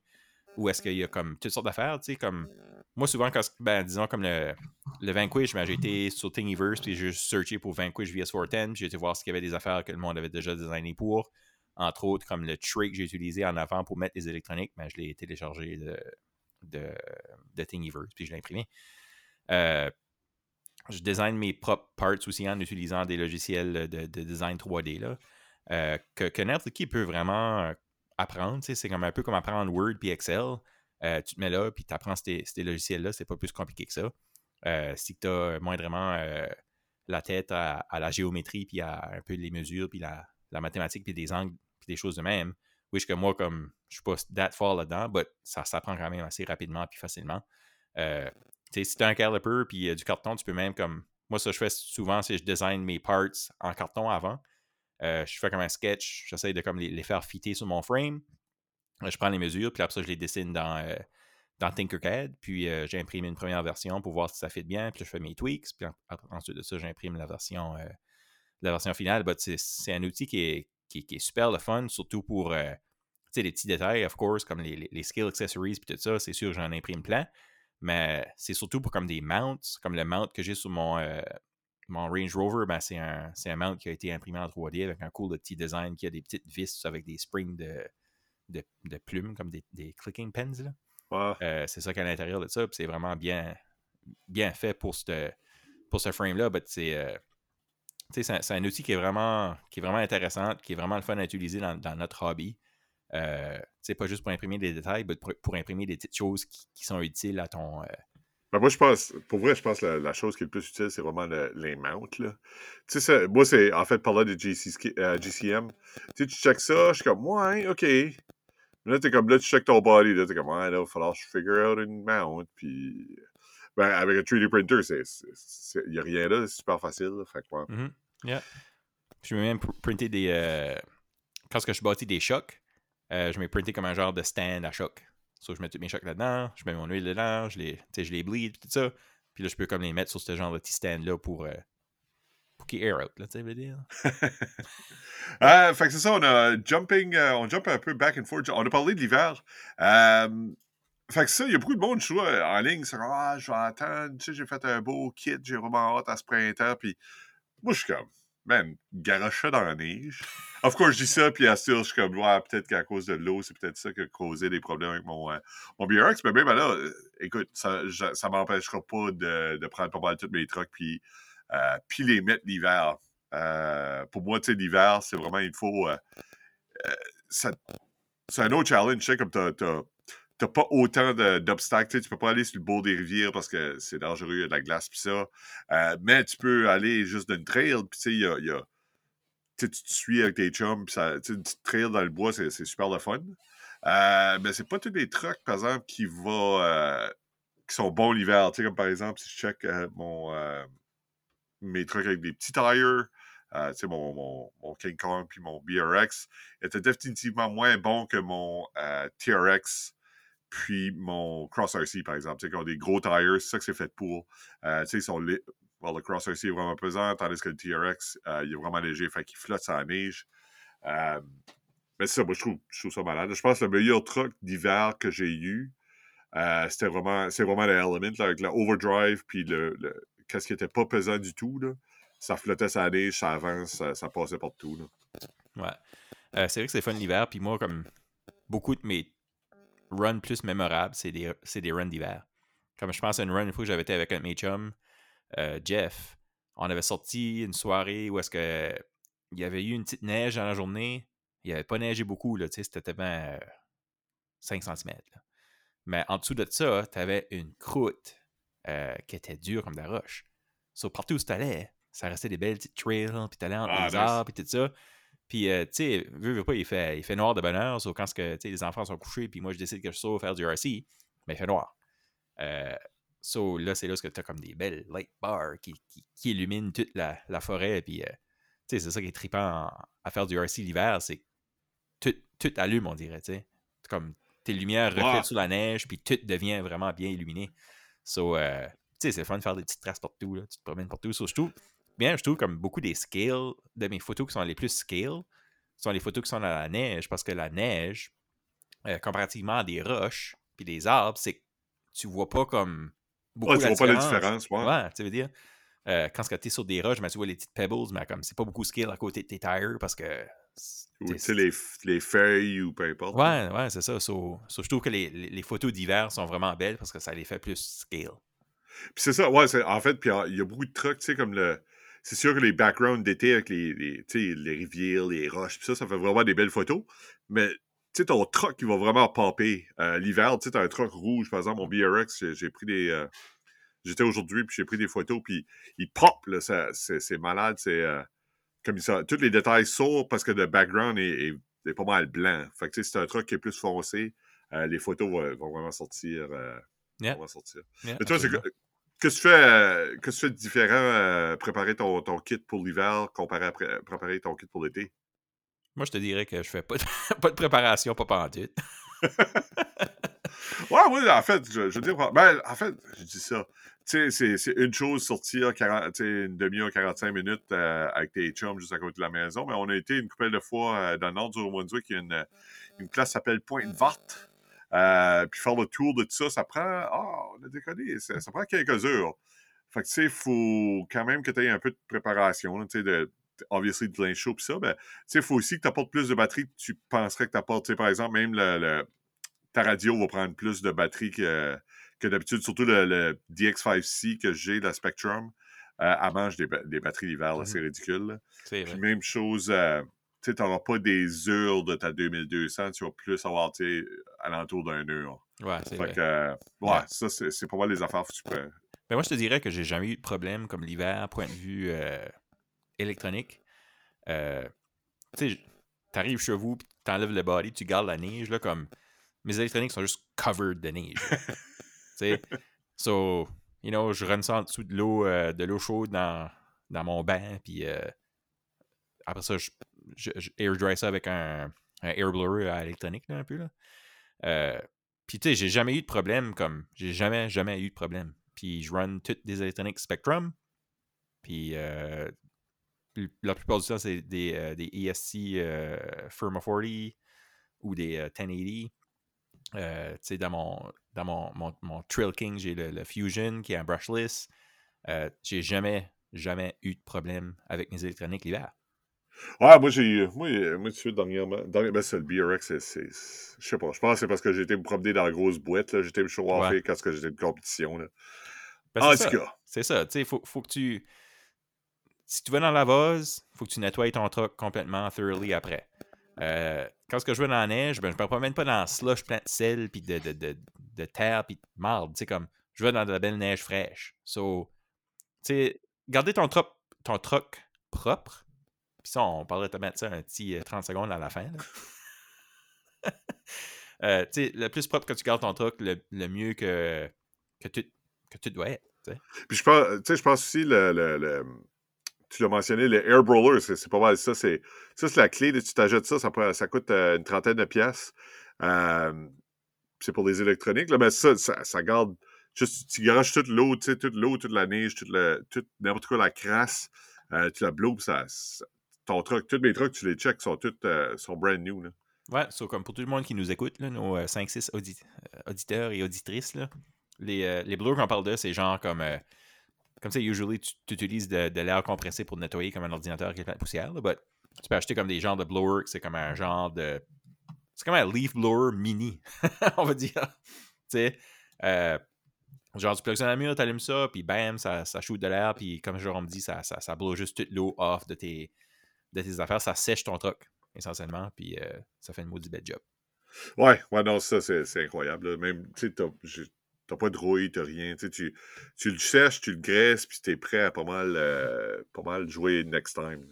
Ou est-ce qu'il y a comme toutes sortes d'affaires, tu sais, comme. Moi, souvent, quand, ben, disons, comme le, le Vanquish, ben, j'ai été sur Thingiverse, puis j'ai searché pour Vanquish VS410, puis j'ai été voir s'il y avait des affaires que le monde avait déjà designées pour. Entre autres, comme le tray que j'ai utilisé en avant pour mettre les électroniques, ben, je l'ai téléchargé de, de, de Thingiverse, puis je l'ai imprimé. Euh, je design mes propres parts aussi en utilisant des logiciels de, design 3D là, euh, que, que n'importe qui peut vraiment apprendre. C'est comme un peu comme apprendre Word puis Excel. Euh, tu te mets là, puis tu apprends ces, logiciels-là. C'est pas plus compliqué que ça. Euh, si tu as moindrement euh, la tête à, la géométrie, puis à un peu les mesures, puis la, mathématique, puis des angles, puis des choses de même. Oui, que moi, comme je suis pas that fort là-dedans, mais ça s'apprend quand même assez rapidement puis facilement. si tu as un caliper puis du carton, tu peux même comme. Moi, ça, je fais souvent, c'est que je design mes parts en carton avant. Euh, je fais comme un sketch, j'essaie de comme les, faire fitter sur mon frame. Euh, je prends les mesures, puis après ça, je les dessine dans, euh, dans Tinkercad. Puis j'ai imprimé une première version pour voir si ça fit bien. Puis je fais mes tweaks. Puis ensuite de ça, j'imprime la version la version finale. c'est un outil qui est, qui, est super le fun, surtout pour les petits détails, of course, comme les, les, skill accessories puis tout ça. C'est sûr j'en imprime plein. Mais c'est surtout pour comme des mounts, comme le mount que j'ai sur mon, mon Range Rover, ben, c'est un, un, mount qui a été imprimé en 3D avec un cool petit design qui a des petites vis avec des springs de, de, plumes, comme des, des, clicking pens. Euh, c'est ça qu'il y a à l'intérieur de ça. c'est vraiment bien, bien fait pour ce pour ce frame-là. Euh, c'est un, outil qui est, vraiment, qui est vraiment intéressant, qui est vraiment le fun à utiliser dans, notre hobby. c'est euh, pas juste pour imprimer des détails, mais pour, imprimer des petites choses qui, qui sont utiles à ton, ben, moi, je pense, pour vrai, je pense que la, chose qui est le plus utile, c'est vraiment les mounts. Tu sais, moi, c'est en fait parler de GCM. Euh, tu sais, tu checkes ça, je suis comme, ouais, ok. Là, t'es comme, là, tu checkes ton body, là, t'es comme, ouais, là, il va falloir que je figure out une mount. Puis, ben, avec un 3D printer, il n'y a rien là, c'est super facile. Là, fait que, ouais. Mm-hmm. Je vais même printer des. Euh, quand je bâtis des chocs, euh, je vais printer comme un genre de stand à choc. So, je mets tous mes chocs là-dedans, je mets mon huile dedans, je les, je les bleed, tout ça. Puis là, je peux comme les mettre sur ce genre de petit stand-là pour, euh, pour qu'ils air out, là, tu sais, veux dire. (laughs) euh, fait que c'est ça, on a jumping, euh, on jump un peu back and forth. On a parlé de l'hiver. Euh, fait que ça, il y a beaucoup de monde, je vois, en ligne, c'est comme, ah, je vais attendre, tu sais, j'ai fait un beau kit, j'ai vraiment hâte à ce printemps. Puis moi, je suis comme, man, garoche dans la neige. Of course, je dis ça, puis à ce je suis comme, ouais, peut-être qu'à cause de l'eau, c'est peut-être ça qui a causé des problèmes avec mon, euh, mon BRX. Mais même là, euh, écoute, ça ne m'empêchera pas de, de, prendre pas mal tous mes trucks, puis, euh, puis les mettre l'hiver. pour moi, tu sais, l'hiver, c'est vraiment, il faut. c'est un autre challenge, tu sais, comme tu as, t'as pas autant d'obstacles. Tu peux pas aller sur le bord des rivières parce que c'est dangereux, il y a de la glace, puis ça. Euh, mais tu peux aller juste d'une trail, puis tu sais, y a, tu te suis avec tes chums, puis une petite trail dans le bois, c'est super le fun. Euh, mais c'est pas tous les trucks, par exemple, qui vont euh, qui sont bons l'hiver. Tu sais, comme par exemple, si je check euh, mon mes trucks avec des petits tires, mon, mon, mon, King Kong puis mon BRX étaient définitivement moins bons que mon TRX puis mon Cross RC, par exemple, qui ont des gros tires, c'est ça que c'est fait pour. tu sais, sont le Cross RC est vraiment pesant, tandis que le TRX, il est vraiment léger, fait qu'il flotte sur la neige. Mais c'est ça, moi, je trouve, je trouve ça malade. Je pense que le meilleur truck d'hiver que j'ai eu, euh, c'était vraiment, c'est vraiment le Element, avec la overdrive, puis le, qu'est-ce qui était pas pesant du tout, là. Ça flottait sa neige, ça avance, ça, passait partout, là. Ouais. Euh, c'est vrai que c'est fun l'hiver, puis moi, comme beaucoup de mes runs plus mémorables, c'est des, des runs d'hiver. Comme je pense à une run une fois que j'avais été avec un de mes chums, euh, Jeff, on avait sorti une soirée où est-ce que il y avait eu une petite neige dans la journée, il n'avait pas neigé beaucoup, là, c'était tellement 5 cm. Mais en dessous de ça, tu avais une croûte euh, qui était dure comme de la roche. So, partout où tu allais, ça restait des belles petites trails, puis tu allais entre ah, les arbres, puis tout ça. Puis, euh, tu sais, vu, vu pas, il fait, il fait noir de bonne heure. So, quand que, les enfants sont couchés, puis moi, je décide que je sors faire du RC, mais il fait noir. Euh, so, là, c'est là que tu as comme des belles light bars qui, qui, illuminent toute la, la forêt. Puis, tu sais, c'est ça qui est trippant à faire du RC l'hiver, c'est tout, allume, on dirait, tu sais. Comme tes lumières reflètent sous la neige, puis tout devient vraiment bien illuminé. So, euh, tu sais, c'est fun de faire des petites traces partout, là. Tu te promènes partout. So, je trouve, bien, je trouve comme beaucoup des scales de mes photos qui sont les plus scale sont les photos qui sont dans la neige, parce que la neige, euh, comparativement à des roches puis des arbres, c'est que tu vois pas comme beaucoup ouais, tu vois pas la différence, ouais. Ouais, tu veux dire. Euh, quand tu es sur des roches, mais tu vois les petites pebbles, mais comme c'est pas beaucoup scale à côté de tes tires parce que ou les, les feuilles ou peu importe. Ouais, ouais, c'est ça. je trouve que les, les photos d'hiver sont vraiment belles parce que ça les fait plus scale. Puis c'est ça, ouais, en fait, puis il y a beaucoup de trucs, tu sais, comme le. C'est sûr que les backgrounds d'été avec les, les, les rivières, les roches, puis ça, ça fait vraiment des belles photos. Mais tu sais, ton truck, il va vraiment popper. Euh, l'hiver, tu sais, t'as un truck rouge, par exemple, mon BRX, j'ai pris des. Euh, j'étais aujourd'hui, puis j'ai pris des photos, puis il pop, là, c'est malade, c'est. Euh, comme ça, tous les détails sortent parce que le background est, pas mal blanc. Fait que c'est un truc qui est plus foncé. Les photos vont, vraiment sortir. Vont sortir. Mais toi, c'est que, tu fais, euh, que tu fais de différent préparer ton, ton, kit pour l'hiver comparé à préparer ton kit pour l'été? Moi, je te dirais que je fais pas de, (laughs) pas de préparation, pas pendant (laughs) ouais, oui, en fait, je, je veux dire, ben, en fait, je dis ça tu sais, c'est une chose sortir 40, une demi-heure, 45 minutes euh, avec tes chums juste à côté de la maison, mais on a été une couple de fois euh, dans le nord du Rouen-Brunswick, il y a une, une classe qui s'appelle Pointe-Verte. Euh, puis faire le tour de tout ça, ça prend, ah, on a déconné, ça, prend quelques heures. Fait que, tu sais, il faut quand même que tu aies un peu de préparation, tu sais, de, obviously de plein chaud, puis ça, ben, tu sais, il faut aussi que tu apportes plus de batterie que tu penserais que tu apportes. Tu sais, par exemple, même le, ta radio va prendre plus de batterie que que d'habitude, surtout le, DX5C que j'ai, la Spectrum, euh, elle mange des, batteries d'hiver, c'est mmh ridicule. Puis même chose, euh, tu n'auras pas des heures de ta 2200, tu vas plus avoir, tu alentour d'un heure. Ouais, c'est vrai. Que, ouais, ça, c'est pas mal les affaires que tu peux... Ben moi, je te dirais que j'ai jamais eu de problème comme l'hiver, point de vue euh, électronique. tu sais, t'arrives chez vous, t'enlèves le body, tu gardes la neige, là, comme... Mes électroniques sont juste covered de neige. (laughs) so, you know, je run ça en dessous de l'eau euh, de l'eau chaude dans, dans mon bain, puis euh, après ça, je, je, air dry ça avec un, air blower à électronique, un peu, là. Euh, puis, tu sais, j'ai jamais eu de problème comme... J'ai jamais, jamais eu de problème. Puis, je run toutes des électroniques Spectrum. Puis, la plupart du temps, c'est des, des ESC Firma 40 ou des 1080. Euh, dans mon, dans mon, mon, Trail King, j'ai le, Fusion qui est un brushless. Euh, j'ai jamais, jamais eu de problème avec mes électroniques l'hiver. Ouais, moi, j'ai eu. Moi, moi, tout de suite, dernièrement. ben, c'est le BRX, c'est. Je sais pas. Je pense que c'est parce que j'étais me promener dans la grosse boîte. J'étais me chauffer ouais. quand j'étais de compétition. Là. Ben, en tout cas. C'est ça. Tu sais, faut, faut que tu. Si tu vas dans la vase, faut que tu nettoies ton truck complètement thoroughly après. Euh, quand ce que je vais dans la neige, ben, je me promène pas dans slush plein de sel, puis de, de, de, de terre, puis de marde. Tu sais, comme, je vais dans de la belle neige fraîche. So, tu sais, garder ton, truck, ton truck propre. Puis ça, on parlerait de te mettre ça un petit 30 secondes à la fin. (laughs) euh, tu sais, le plus propre que tu gardes ton truck, le, le mieux que, que, tu, que tu dois être. T'sais. Puis je pense, je pense aussi, le, le, le tu l'as mentionné, le air brawler, c'est pas mal ça. C'est, ça, c'est la clé. Tu t'ajoutes ça, ça, ça coûte euh, une trentaine de pièces. Euh, c'est pour les électroniques. Là, mais ça, ça, ça garde. Juste, tu garages toute l'eau, toute l'eau, toute la neige, toute, le, toute n'importe quoi, la crasse. Euh, tu la ça, ça, ton truck, tous mes trucks, tu les checks, sont toutes euh, sont brand new. Là. Ouais, so, comme pour tout le monde qui nous écoute, là, nos 5-6 audi auditeurs et auditrices, là, les, euh, les blurs qu'on parle de, c'est genre comme. Euh, comme ça, usually, tu, utilises de, de l'air compressé pour nettoyer comme un ordinateur qui est plein de poussière. Là, tu peux acheter comme des genres de blowers, c'est comme un genre de. C'est comme un leaf blower mini, (laughs) on va dire. tu sais, euh, genre, tu plugues ça dans le mur, tu allumes ça, puis bam, ça, ça shoot de l'air, puis comme genre, on me dit, ça, ça, ça blow juste toute l'eau off de tes, de tes affaires, ça sèche ton truck, essentiellement, puis euh, ça fait une maudit bad job. Ouais, ouais, non, ça, c'est incroyable. Même, tu sais, T'as pas de rouille, t'as rien. Tu, tu, tu le sèches, tu le graisses, puis t'es prêt à pas mal, euh, pas mal jouer next time.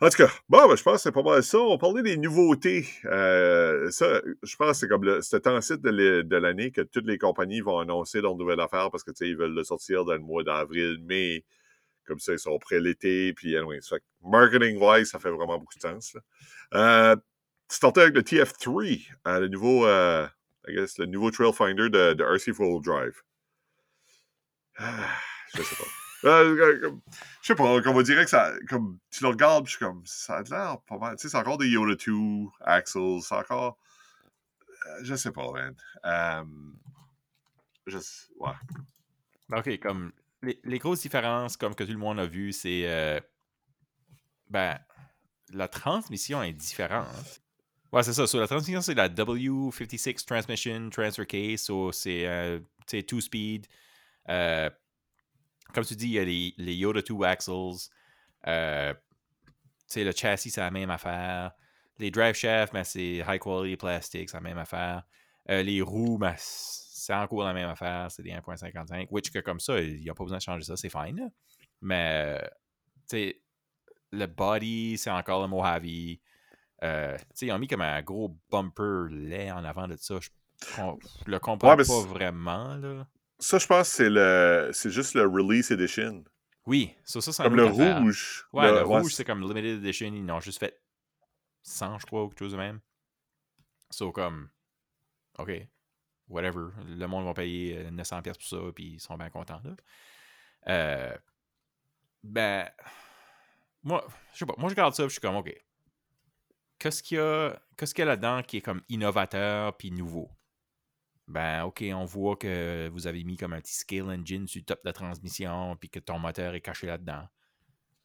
En tout cas, bon, ben, je pense que c'est pas mal ça. On parlait des nouveautés. Euh, ça, je pense que c'est comme le, ce temps-ci de l'année que toutes les compagnies vont annoncer leur nouvelle affaire parce que ils veulent le sortir dans le mois d'avril, mai. Comme ça, ils sont prêts l'été. Puis, anyway, ça, marketing-wise, ça fait vraiment beaucoup de sens. Euh, starter avec le TF3, euh, le nouveau euh, I guess, le nouveau Trail Finder de, RC Full Drive. Ah, je sais pas. Euh, je sais pas, on va dire que ça, comme, tu le regardes, je suis comme, ça a l'air pas mal. Tu sais, c'est encore des Yoda 2 axles, c'est encore. Euh, je sais pas, man. Um, je ouais. Ok, comme, les, grosses différences, comme que tout le monde a vu, c'est. Euh, ben, la transmission est différente. Ouais, c'est ça. La transmission, c'est la W56 Transmission Transfer Case. C'est euh, two-speed. Euh, comme tu dis, il y a les, les Yoda 2 axles. Euh, le châssis, c'est la même affaire. Les drive shafts, ben, c'est high quality plastic, c'est la même affaire. Euh, les roues, ben, c'est encore la même affaire, c'est des 1.55. Which, que comme ça, il n'y a pas besoin de changer ça, c'est fine. Là. Mais, tu sais, le body, c'est encore le Mojave. Euh, ils ont mis comme un gros bumper laid en avant de ça. Je, je le comprends ouais, pas vraiment. Là. Ça, je pense que c'est le c'est juste le Release Edition. Oui, ça, ça c'est Comme le rouge. Ouais, le, le rouge, c'est comme Limited Edition. Ils n'ont juste fait 100, je crois, ou quelque chose de même. So, comme, OK, whatever. Le monde va payer 900$ pour ça, puis ils sont bien contents. Là. Euh, ben, moi, je sais pas, moi je regarde ça, je suis comme, OK, qu'est-ce qu'il y a, qu'est-ce qu'il y a là-dedans qui est comme innovateur puis nouveau? Ben, OK, on voit que vous avez mis comme un petit scale engine sur le top de la transmission puis que ton moteur est caché là-dedans.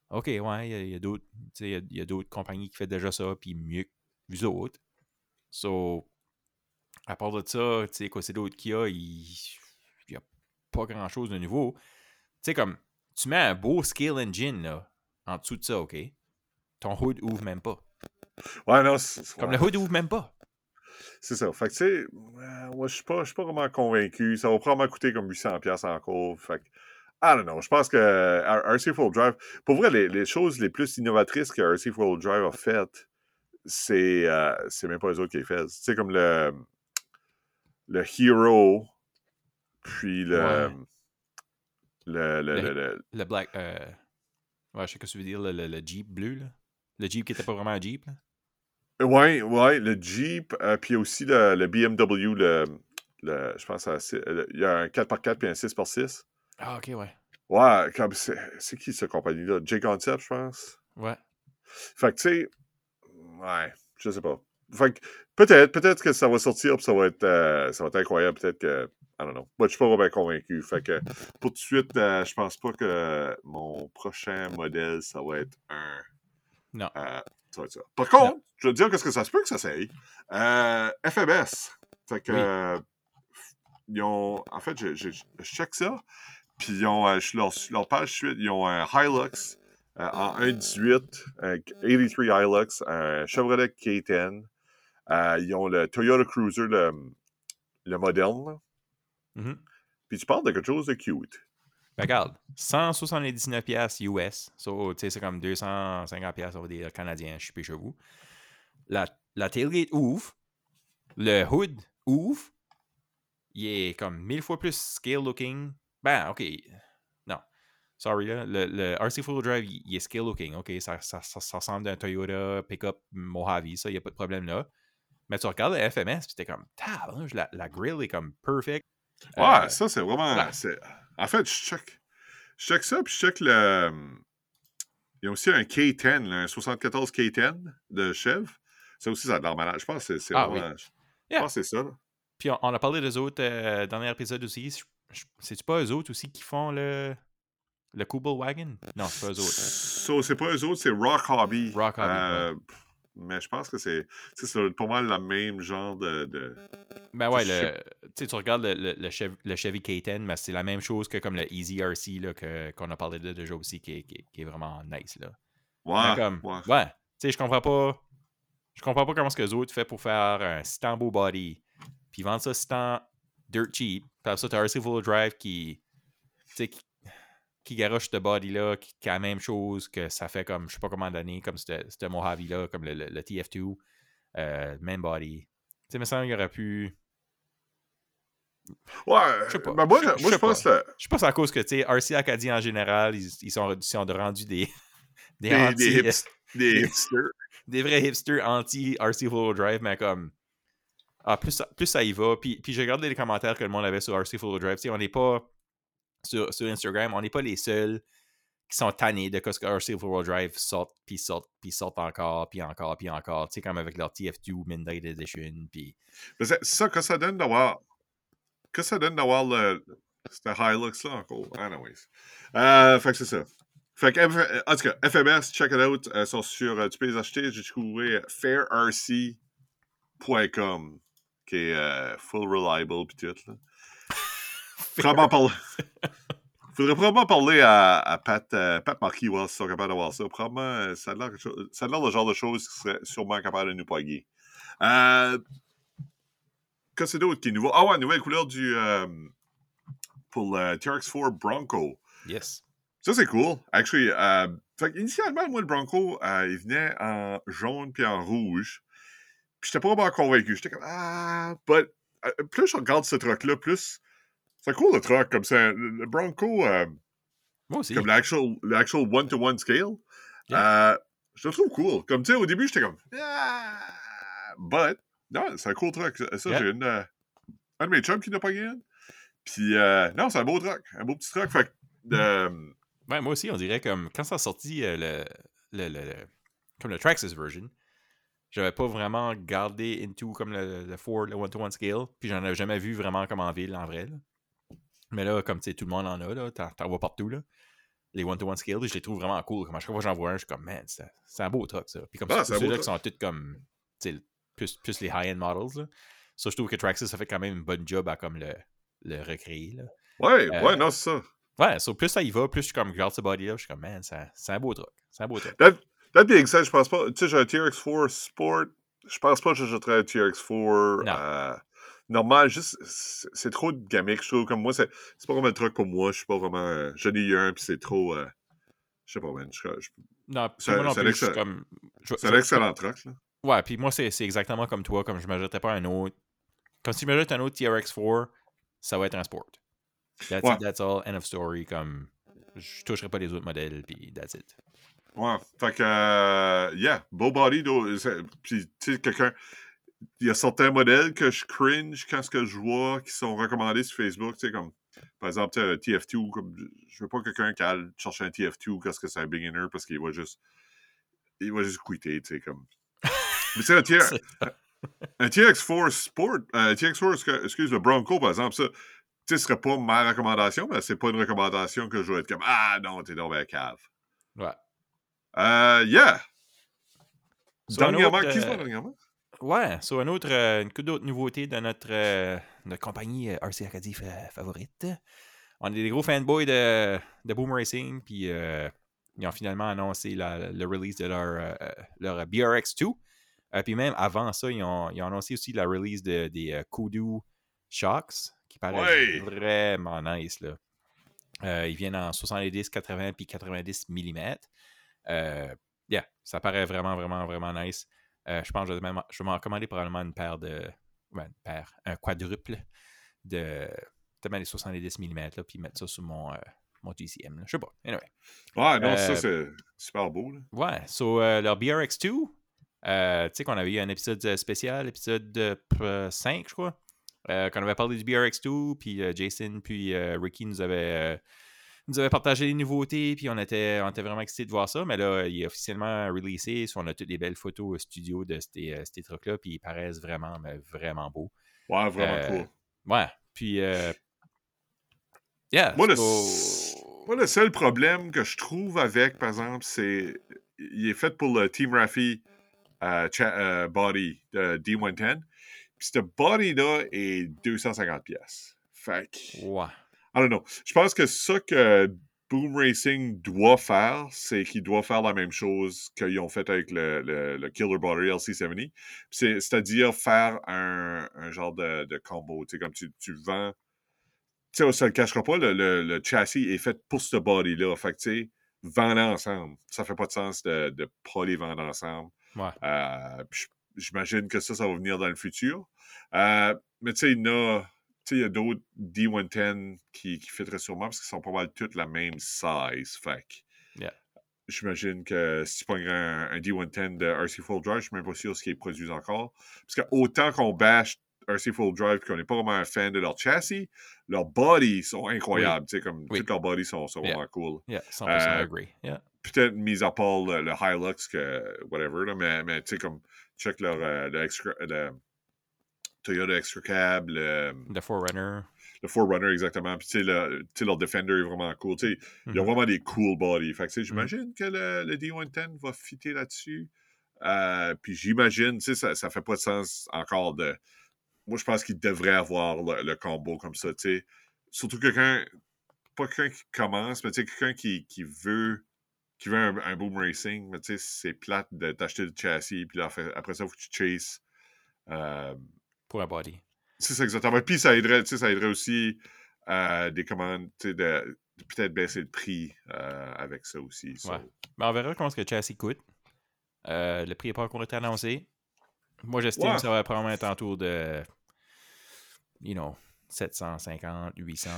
OK, ouais, il y a, d'autres, il y a, d'autres compagnies qui font déjà ça puis mieux que vous autres. So, à part de ça, tu sais, quoi, c'est d'autres qu'il y a, il n'y a pas grand-chose de nouveau. Tu sais, comme, tu mets un beau scale engine, là, en dessous de ça, OK? Ton hood ouvre même pas. Ouais, non. Comme le hood ouvre même pas. C'est ça. Fait que, tu sais, moi, je suis pas, pas vraiment convaincu. Ça va probablement coûter comme 800$ encore. Fait que, I don't know. Je pense que RC Full Drive, pour vrai, les, les, choses les plus innovatrices que RC Full Drive a faites, c'est euh, même pas les autres qui les font. Tu sais, comme le, le Hero, puis le. Ouais. Le, le, Le, le, le Black. Euh... Ouais, je sais ce que tu veux dire, le, le, le Jeep bleu, là. Le Jeep qui était pas vraiment un Jeep, là. Ouais, ouais, le Jeep, euh, puis aussi le, le BMW, le, le, je pense, à, il y a un 4x4 puis un 6x6. Ah, ok, ouais. Ouais, comme c'est qui cette compagnie-là? J-Concept, je pense? Ouais. Fait que, tu sais, ouais, je sais pas. Fait que, peut-être, peut-être que ça va sortir puis ça va être, euh, ça va être incroyable. Peut-être que, I don't know. Moi, je suis pas vraiment convaincu. Fait que, pour tout de suite, euh, je pense pas que mon prochain modèle, ça va être un. Non. Euh, ça va être ça. Par contre, non. je veux dire qu'est-ce que ça se peut que ça s'aille. Euh, FMS. Fait que, Oui. ils ont, en fait, je, je, je check ça. Puis ils ont, leur, leur page suite, ils ont un Hilux en 1.18, un 83 Hilux, un Chevrolet K10. Euh, ils ont le Toyota Cruiser, le, le moderne. Mhm. Puis tu parles de quelque chose de cute. Ben, regarde, 179 pièces US. So, tu sais, c'est comme 250 pièces on va dire canadiens, je suis plus chez vous. La, la tailgate ouvre. Le hood ouvre. Il est comme mille fois plus scale looking. Ben, ok. Non. Sorry, là. Le, le RC Full Drive, il, il est scale looking. Ok, ça, ça, ça, ça ressemble à un Toyota Pickup Mojave. Ça, il n'y a pas de problème là. Mais tu regardes le FMS, puis t'es comme, la, la grille est comme perfect. Ouais, Euh, ça, c'est vraiment. ouais. En fait, je check. Je check ça, puis je check le. Il y a aussi un K10, là, un 74 K10 de Chev. Ça aussi, ça a de l'air malade. Je pense que c'est- c'est Ah vraiment. Je Yeah. pense que c'est ça. là. Puis on, on a parlé des autres euh, dernier épisode aussi. C'est-tu pas eux autres aussi qui font le, le Kubel Wagon? Non, c'est pas eux autres. So, c'est pas eux autres, c'est Rock Hobby. Rock Hobby, Euh, Mais je pense que c'est. pas mal le même genre de. de- Ben ouais, le, tu regardes le, le, le Chev- le Chevy K10, mais c'est la même chose que comme le Easy RC qu'on a parlé de déjà aussi, qui est, qui est- qui est vraiment nice. Là. Ouais. comme, ouais. ouais, tu sais, je comprends pas. Je comprends pas comment ce que les autres fait pour faire un si tant beau body, puis vendre ça si tant dirt cheap. Puis ça, t'as RC Full Drive qui, qui, qui garoche ce body-là, qui, qui a la même chose que ça fait comme, je sais pas comment d'années, comme ce Mojave-là, comme le, le- le TF2, euh, même body. Tu sais, il me semble qu'il aurait pu. Ouais. Je sais pas. Ben, moi, Je- pense que Je c'est à cause que, tu sais, RC Acadie en général, ils, ils sont, ils sont rendus des. (laughs) des, des, anti- des, hips- des hipsters. (laughs) des vrais hipsters anti-RC Full Drive, mais comme. Ah, plus, ça- plus ça y va. Puis, puis j'ai regardé les commentaires que le monde avait sur RC Full Drive. Tu sais, on n'est pas. Sur, Instagram, on n'est pas les seuls qui sont tannés de ce que RC Full Drive sortent, puis sortent, puis sortent encore, puis encore, puis encore. Tu sais, comme avec leur TF2 Midnight Edition. Puis. C'est ça que ça donne d'avoir. Que ça donne d'avoir le. C'était Hilux là encore. Anyways. Euh, fait que c'est ça. Fait que, en tout cas, FMS, check it out. Elles sont sur. euh, Tu peux les acheter. J'ai trouvé fairrc.com qui est euh, full reliable pis tout. Là. Probablement parler. (laughs) Faudrait probablement parler à, à Pat, euh, Pat Marquis, voir s'ils sont capables d'avoir ça. Probablement, euh, ça a l'air quelque chose- ça a l'air le genre de choses qui serait sûrement capable de nous paguer. Euh, Qu'est-ce que c'est d'autre qui est nouveau? Ah ouais, nouvelle couleur du. euh, pour le TRX4 Bronco. Yes. Ça, c'est cool. Actually, euh, fait initialement, moi, le Bronco, euh, il venait en jaune puis en rouge. Puis j'étais pas vraiment convaincu. J'étais comme, ah, but, euh, plus je regarde ce truck-là, plus. C'est cool le truck, comme ça. Le Bronco, euh, Moi aussi. comme l'actual one-to-one scale, euh, je le trouve cool. Comme tu sais, au début, j'étais comme, ah, but, non, c'est un cool truck. Ça, Yeah. j'ai une. euh, un de mes chums qui n'a pas gagné. Puis, euh, non, c'est un beau truck. Un beau petit truck. Fait que, euh, Ouais, moi aussi, on dirait comme quand ça a sorti euh, le, le, le- comme le Traxxas version, j'avais pas vraiment gardé into comme le, le Ford, le one-to-one scale, puis j'en avais jamais vu vraiment comme en ville, en vrai. là. Mais là, comme tu sais, tout le monde en a, là, t'en, vois partout, là. Les one-to-one scale, je les trouve vraiment cool. Comme à chaque fois que j'en vois un, je suis comme, man, c'est, un beau truck, ça. Puis comme Ah, ceux-là qui sont tous comme, tu sais, plus, plus les high-end models, là. Ça, je trouve que Traxxas, ça fait quand même une bonne job à comme le, le recréer, là. ouais, Euh, ouais, non, c'est ça. Ouais, so, plus ça y va, plus je suis comme, regarde ce body-là, je suis comme, man, c'est, c'est un beau truc. C'est un beau truc. That, that being said, je pense pas. Tu sais, j'ai un TRX4 Sport. Je pense pas que j'achèterais un TRX4 Non. euh, normal. Juste, c'est trop de gamique, je trouve. Comme moi, c'est pas vraiment le truc pour moi. Je suis pas vraiment. euh, J'en ai eu un, puis c'est trop. euh, je sais pas, man. Je, je- Non, C'est- moi non c'est plus, je suis l'excellent- comme. un excellent truc, là. Ouais, puis moi, c'est exactement comme toi, comme je m'achèterais pas un autre. Comme si je m'achète un autre TRX4, ça va être un sport. That's Ouais. it, that's all, end of story. Comme. Je toucherai pas les autres modèles, puis that's it. Ouais. Fait que, euh, yeah, beau body. Puis, tu sais, quelqu'un. Il y a certains modèles que je cringe quand ce que je vois qui sont recommandés sur Facebook. Tu sais, comme, par exemple, le TF2. Comme, je veux pas quelqu'un qui aille chercher un TF2 parce que c'est un beginner parce qu'il va juste. Il va juste quitter, tu sais, comme. Mais un, (laughs) C'est- un TX4 Sport, un TX4, excu- excuse, le Bronco, par exemple, ça, tu sais, ce serait pas ma recommandation, mais c'est pas une recommandation que je vais être comme Ah non, t'es dans la cave. Ouais. Euh, yeah! Un Dernièrement, autre, qui se euh, dernièrement? Ouais, sur un autre, euh, une d'autres nouveautés de notre, euh, notre compagnie euh, RC Acadie fa- favorite. On est des gros fanboys de, de Boom Racing, puis euh, ils ont finalement annoncé la- le release de leur, leur BRX2. Euh, puis même avant ça, ils ont, ils ont annoncé aussi la release de, des Kudu Shocks, qui paraissent Ouais. vraiment nice. Là. Ils viennent en 70, 80 puis 90 mm. Yeah, ça paraît vraiment, vraiment, vraiment nice. Euh, je pense que je vais, même- je vais m'en commander probablement une paire de. ouais, une paire, un quadruple de. Peut-être les 70 mm, là, puis mettre ça sur mon, euh, mon GCM. là. Je sais pas. Anyway. Ouais, non, ça, Euh, c'est super beau. Là. Ouais, so euh, leur BRX2, euh, tu sais qu'on avait eu un épisode spécial, épisode euh, 5, je crois, euh, qu'on avait parlé du BRX2, puis euh, Jason, puis euh, Ricky nous avait, nous avait partagé les nouveautés, puis on était, on était vraiment excités de voir ça, mais là, il est officiellement releasé, on a toutes les belles photos au studio de ces, euh, ces trucs-là, puis ils paraissent vraiment, mais vraiment beaux. Ouais, vraiment Euh, cool. Ouais, puis... euh, yeah, Moi, le, so- moi, le seul problème que je trouve avec, par exemple, c'est. Il est fait pour le Team Rafi euh, euh, body de D110. Puis ce body-là est 250 pièces. Fait que. Ouais. I don't know. Je pense que ça que Boom Racing doit faire, c'est qu'il doit faire la même chose qu'ils ont fait avec le, le- le Killer Body LC70. C'est- C'est-à-dire faire un, un genre de, de combo. Tu sais, comme tu, tu vends. Tu sais, se le cachera pas, le, le- châssis est fait pour ce body-là. Fait que, tu sais, vendre ensemble. Ça fait pas de sens de ne pas les vendre ensemble. Ouais. Euh, J'imagine que ça, ça va venir dans le futur. Euh, mais tu sais, il y en a, il y a d'autres D110 qui, qui fitteraient sûrement parce qu'ils sont pas mal toutes la même size. Fait Yeah. j'imagine que si tu prends un, un D110 de RC Full Drive, je suis même pas sûr ce qu'ils produisent encore. Parce que autant qu'on bash RC Full Drive qu'on n'est pas vraiment un fan de leur chassis, leurs bodies sont incroyables. Tu sais, comme Oui. toutes leurs bodies sont, sont Yeah. vraiment cool Yeah, 100% Euh, agree. Yeah. peut-être mis à part le, le Hilux que whatever, là, mais, mais tu sais, comme check leur euh, le Toyota Extra Cab, le, The Forerunner. le Forerunner exactement, puis tu sais, le- leur Defender est vraiment cool. Tu sais, ils ont Mhm. vraiment des cool bodies. Fait que tu sais, j'imagine que le, le D110 va fitter là-dessus. Euh, puis j'imagine, tu sais, ça, ça fait pas de sens encore de. Moi, je pense qu'il devrait avoir le, le combo comme ça, tu sais. Surtout quelqu'un, pas quelqu'un qui commence, mais tu sais, quelqu'un qui, qui veut qui veut un, un boom racing, mais tu sais, c'est plate de t'acheter le châssis, puis là, après ça, il faut que tu chases. Euh, Pour un body. c'est ça exactement. Puis ça aiderait, ça aiderait aussi euh, des commandes, de, de peut-être baisser le prix euh, avec ça aussi. so. Ouais. Mais on verra comment ce que le châssis coûte. Euh, le prix n'est pas encore été annoncé. Moi, j'estime Ouais. que ça va probablement être autour de, you know, 750, 800.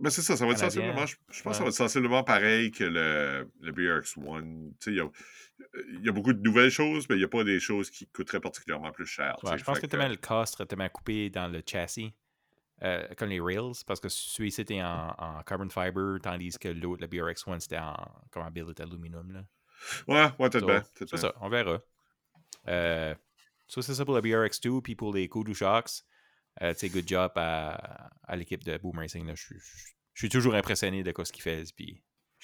Mais c'est ça, ça va être sensiblement, je, je pense que ça va être sensiblement pareil que le, le BRX-1. Tu sais, il y a, y a beaucoup de nouvelles choses, mais il n'y a pas des choses qui coûteraient particulièrement plus cher. Ouais, je pense que mets le cost tellement coupé dans le châssis, euh, comme les rails, parce que celui-ci était en, en carbon fiber, tandis que l'autre, le BRX-1, c'était en comme en billet d'aluminium. là. Ouais, ouais, peut-être So, bien. C'est ça, on verra. Euh, so, c'est ça pour le BRX2, puis pour les Kudu Shocks. Euh, tu sais, good job à, à l'équipe de Boom Racing. là. Je, suis- je- je suis toujours impressionné de quoi ce qu'ils font. Puis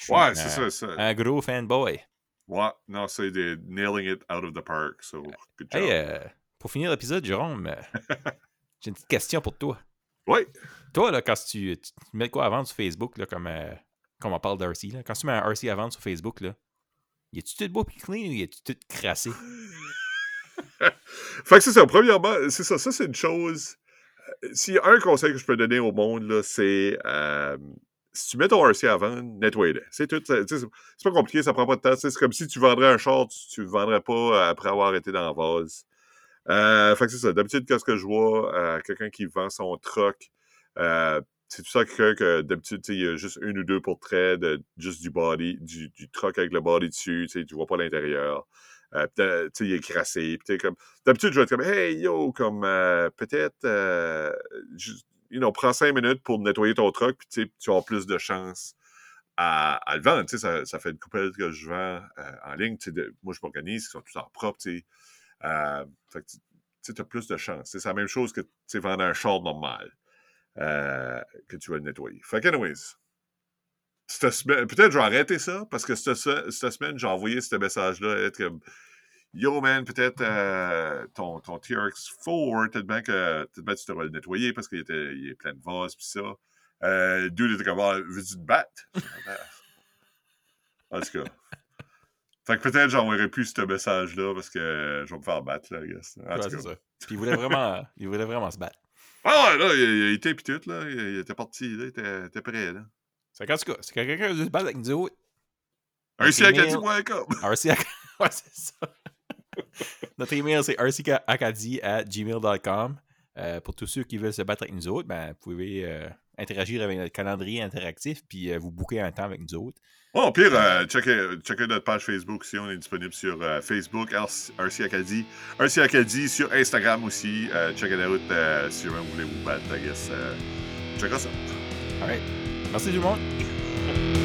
Ouais, un- c'est ça, ça. Un gros fanboy. Ouais, non, c'est des nailing it out of the park, so good job. Hey, euh, pour finir l'épisode, Jérôme, euh, (laughs) j'ai une petite question pour toi. Ouais. Toi, là, quand tu, tu mets quoi à vendre sur Facebook, là, comme, euh, comme on parle d'RC, quand tu mets un RC à vendre sur Facebook, là, y a-tu tout beau pis clean ou y a-tu tout crassé? (laughs) Fait que c'est ça, premièrement, c'est ça, ça c'est une chose. Euh, S'il y a un conseil que je peux donner au monde, c'est euh, si tu mets ton RC vendre, nettoie-le. C'est tout. c'est- pas compliqué, ça prend pas de temps. C'est comme si tu vendrais un short, tu, tu le vendrais pas après avoir été dans la vase. Euh, fait que c'est ça. D'habitude, qu'est-ce que je vois, euh, quelqu'un qui vend son truck, euh, c'est tout ça quelqu'un que d'habitude, il y a juste une ou deux portraits juste du body, du, du truck avec le body dessus, tu vois pas l'intérieur. Euh, il est crassé. Comme, d'habitude, je vais être comme, hey, yo, comme, euh, peut-être, euh, you prends cinq minutes pour nettoyer ton truck, puis tu avoir plus de chances à, le vendre. Ça, ça fait une coupelle que je vends euh, en ligne. Moi, je m'organise, ils sont tous en propre, tu sais. Euh, tu as plus de chance. C'est la même chose que tu vendre un short normal euh, que tu vas le nettoyer. Fait anyways, semaine- peut-être je vais arrêter ça parce que cette, se- cette semaine, j'ai envoyé ce message-là être comme Yo man, peut-être euh, ton, ton TRX4, peut-être bien que bien que tu devrais le nettoyer parce qu'il était, il est plein de vase pis ça. Euh, dude était comme Ah, veux-tu te battre? en tout cas. Fait que peut-être j'enverrai plus ce message-là parce que je vais me faire battre, là, I guess. En Ouais, tout cas. ça. Puis il voulait vraiment, il voulait vraiment se battre. Ah ouais, là, il, il était pis tout, là. Il, il était parti, là. Il était, il était prêt, là. C'est cas, c'est que quelqu'un veut se battre avec nous autres. Un email. Acadie.com. RC ouais, c'est ça. (laughs) Notre email, c'est rcacadie à gmail.com. Euh, pour tous ceux qui veulent se battre avec nous autres, ben, vous pouvez euh, interagir avec notre calendrier interactif puis euh, vous booker un temps avec nous autres. Bon, au pire, euh, checkez notre page Facebook aussi. On est disponible sur Facebook, RC Acadie. RC Acadie sur Instagram aussi. Checkez la route si jamais vous voulez vous battre, I guess. Checkez ça. Alright. Merci tout le monde.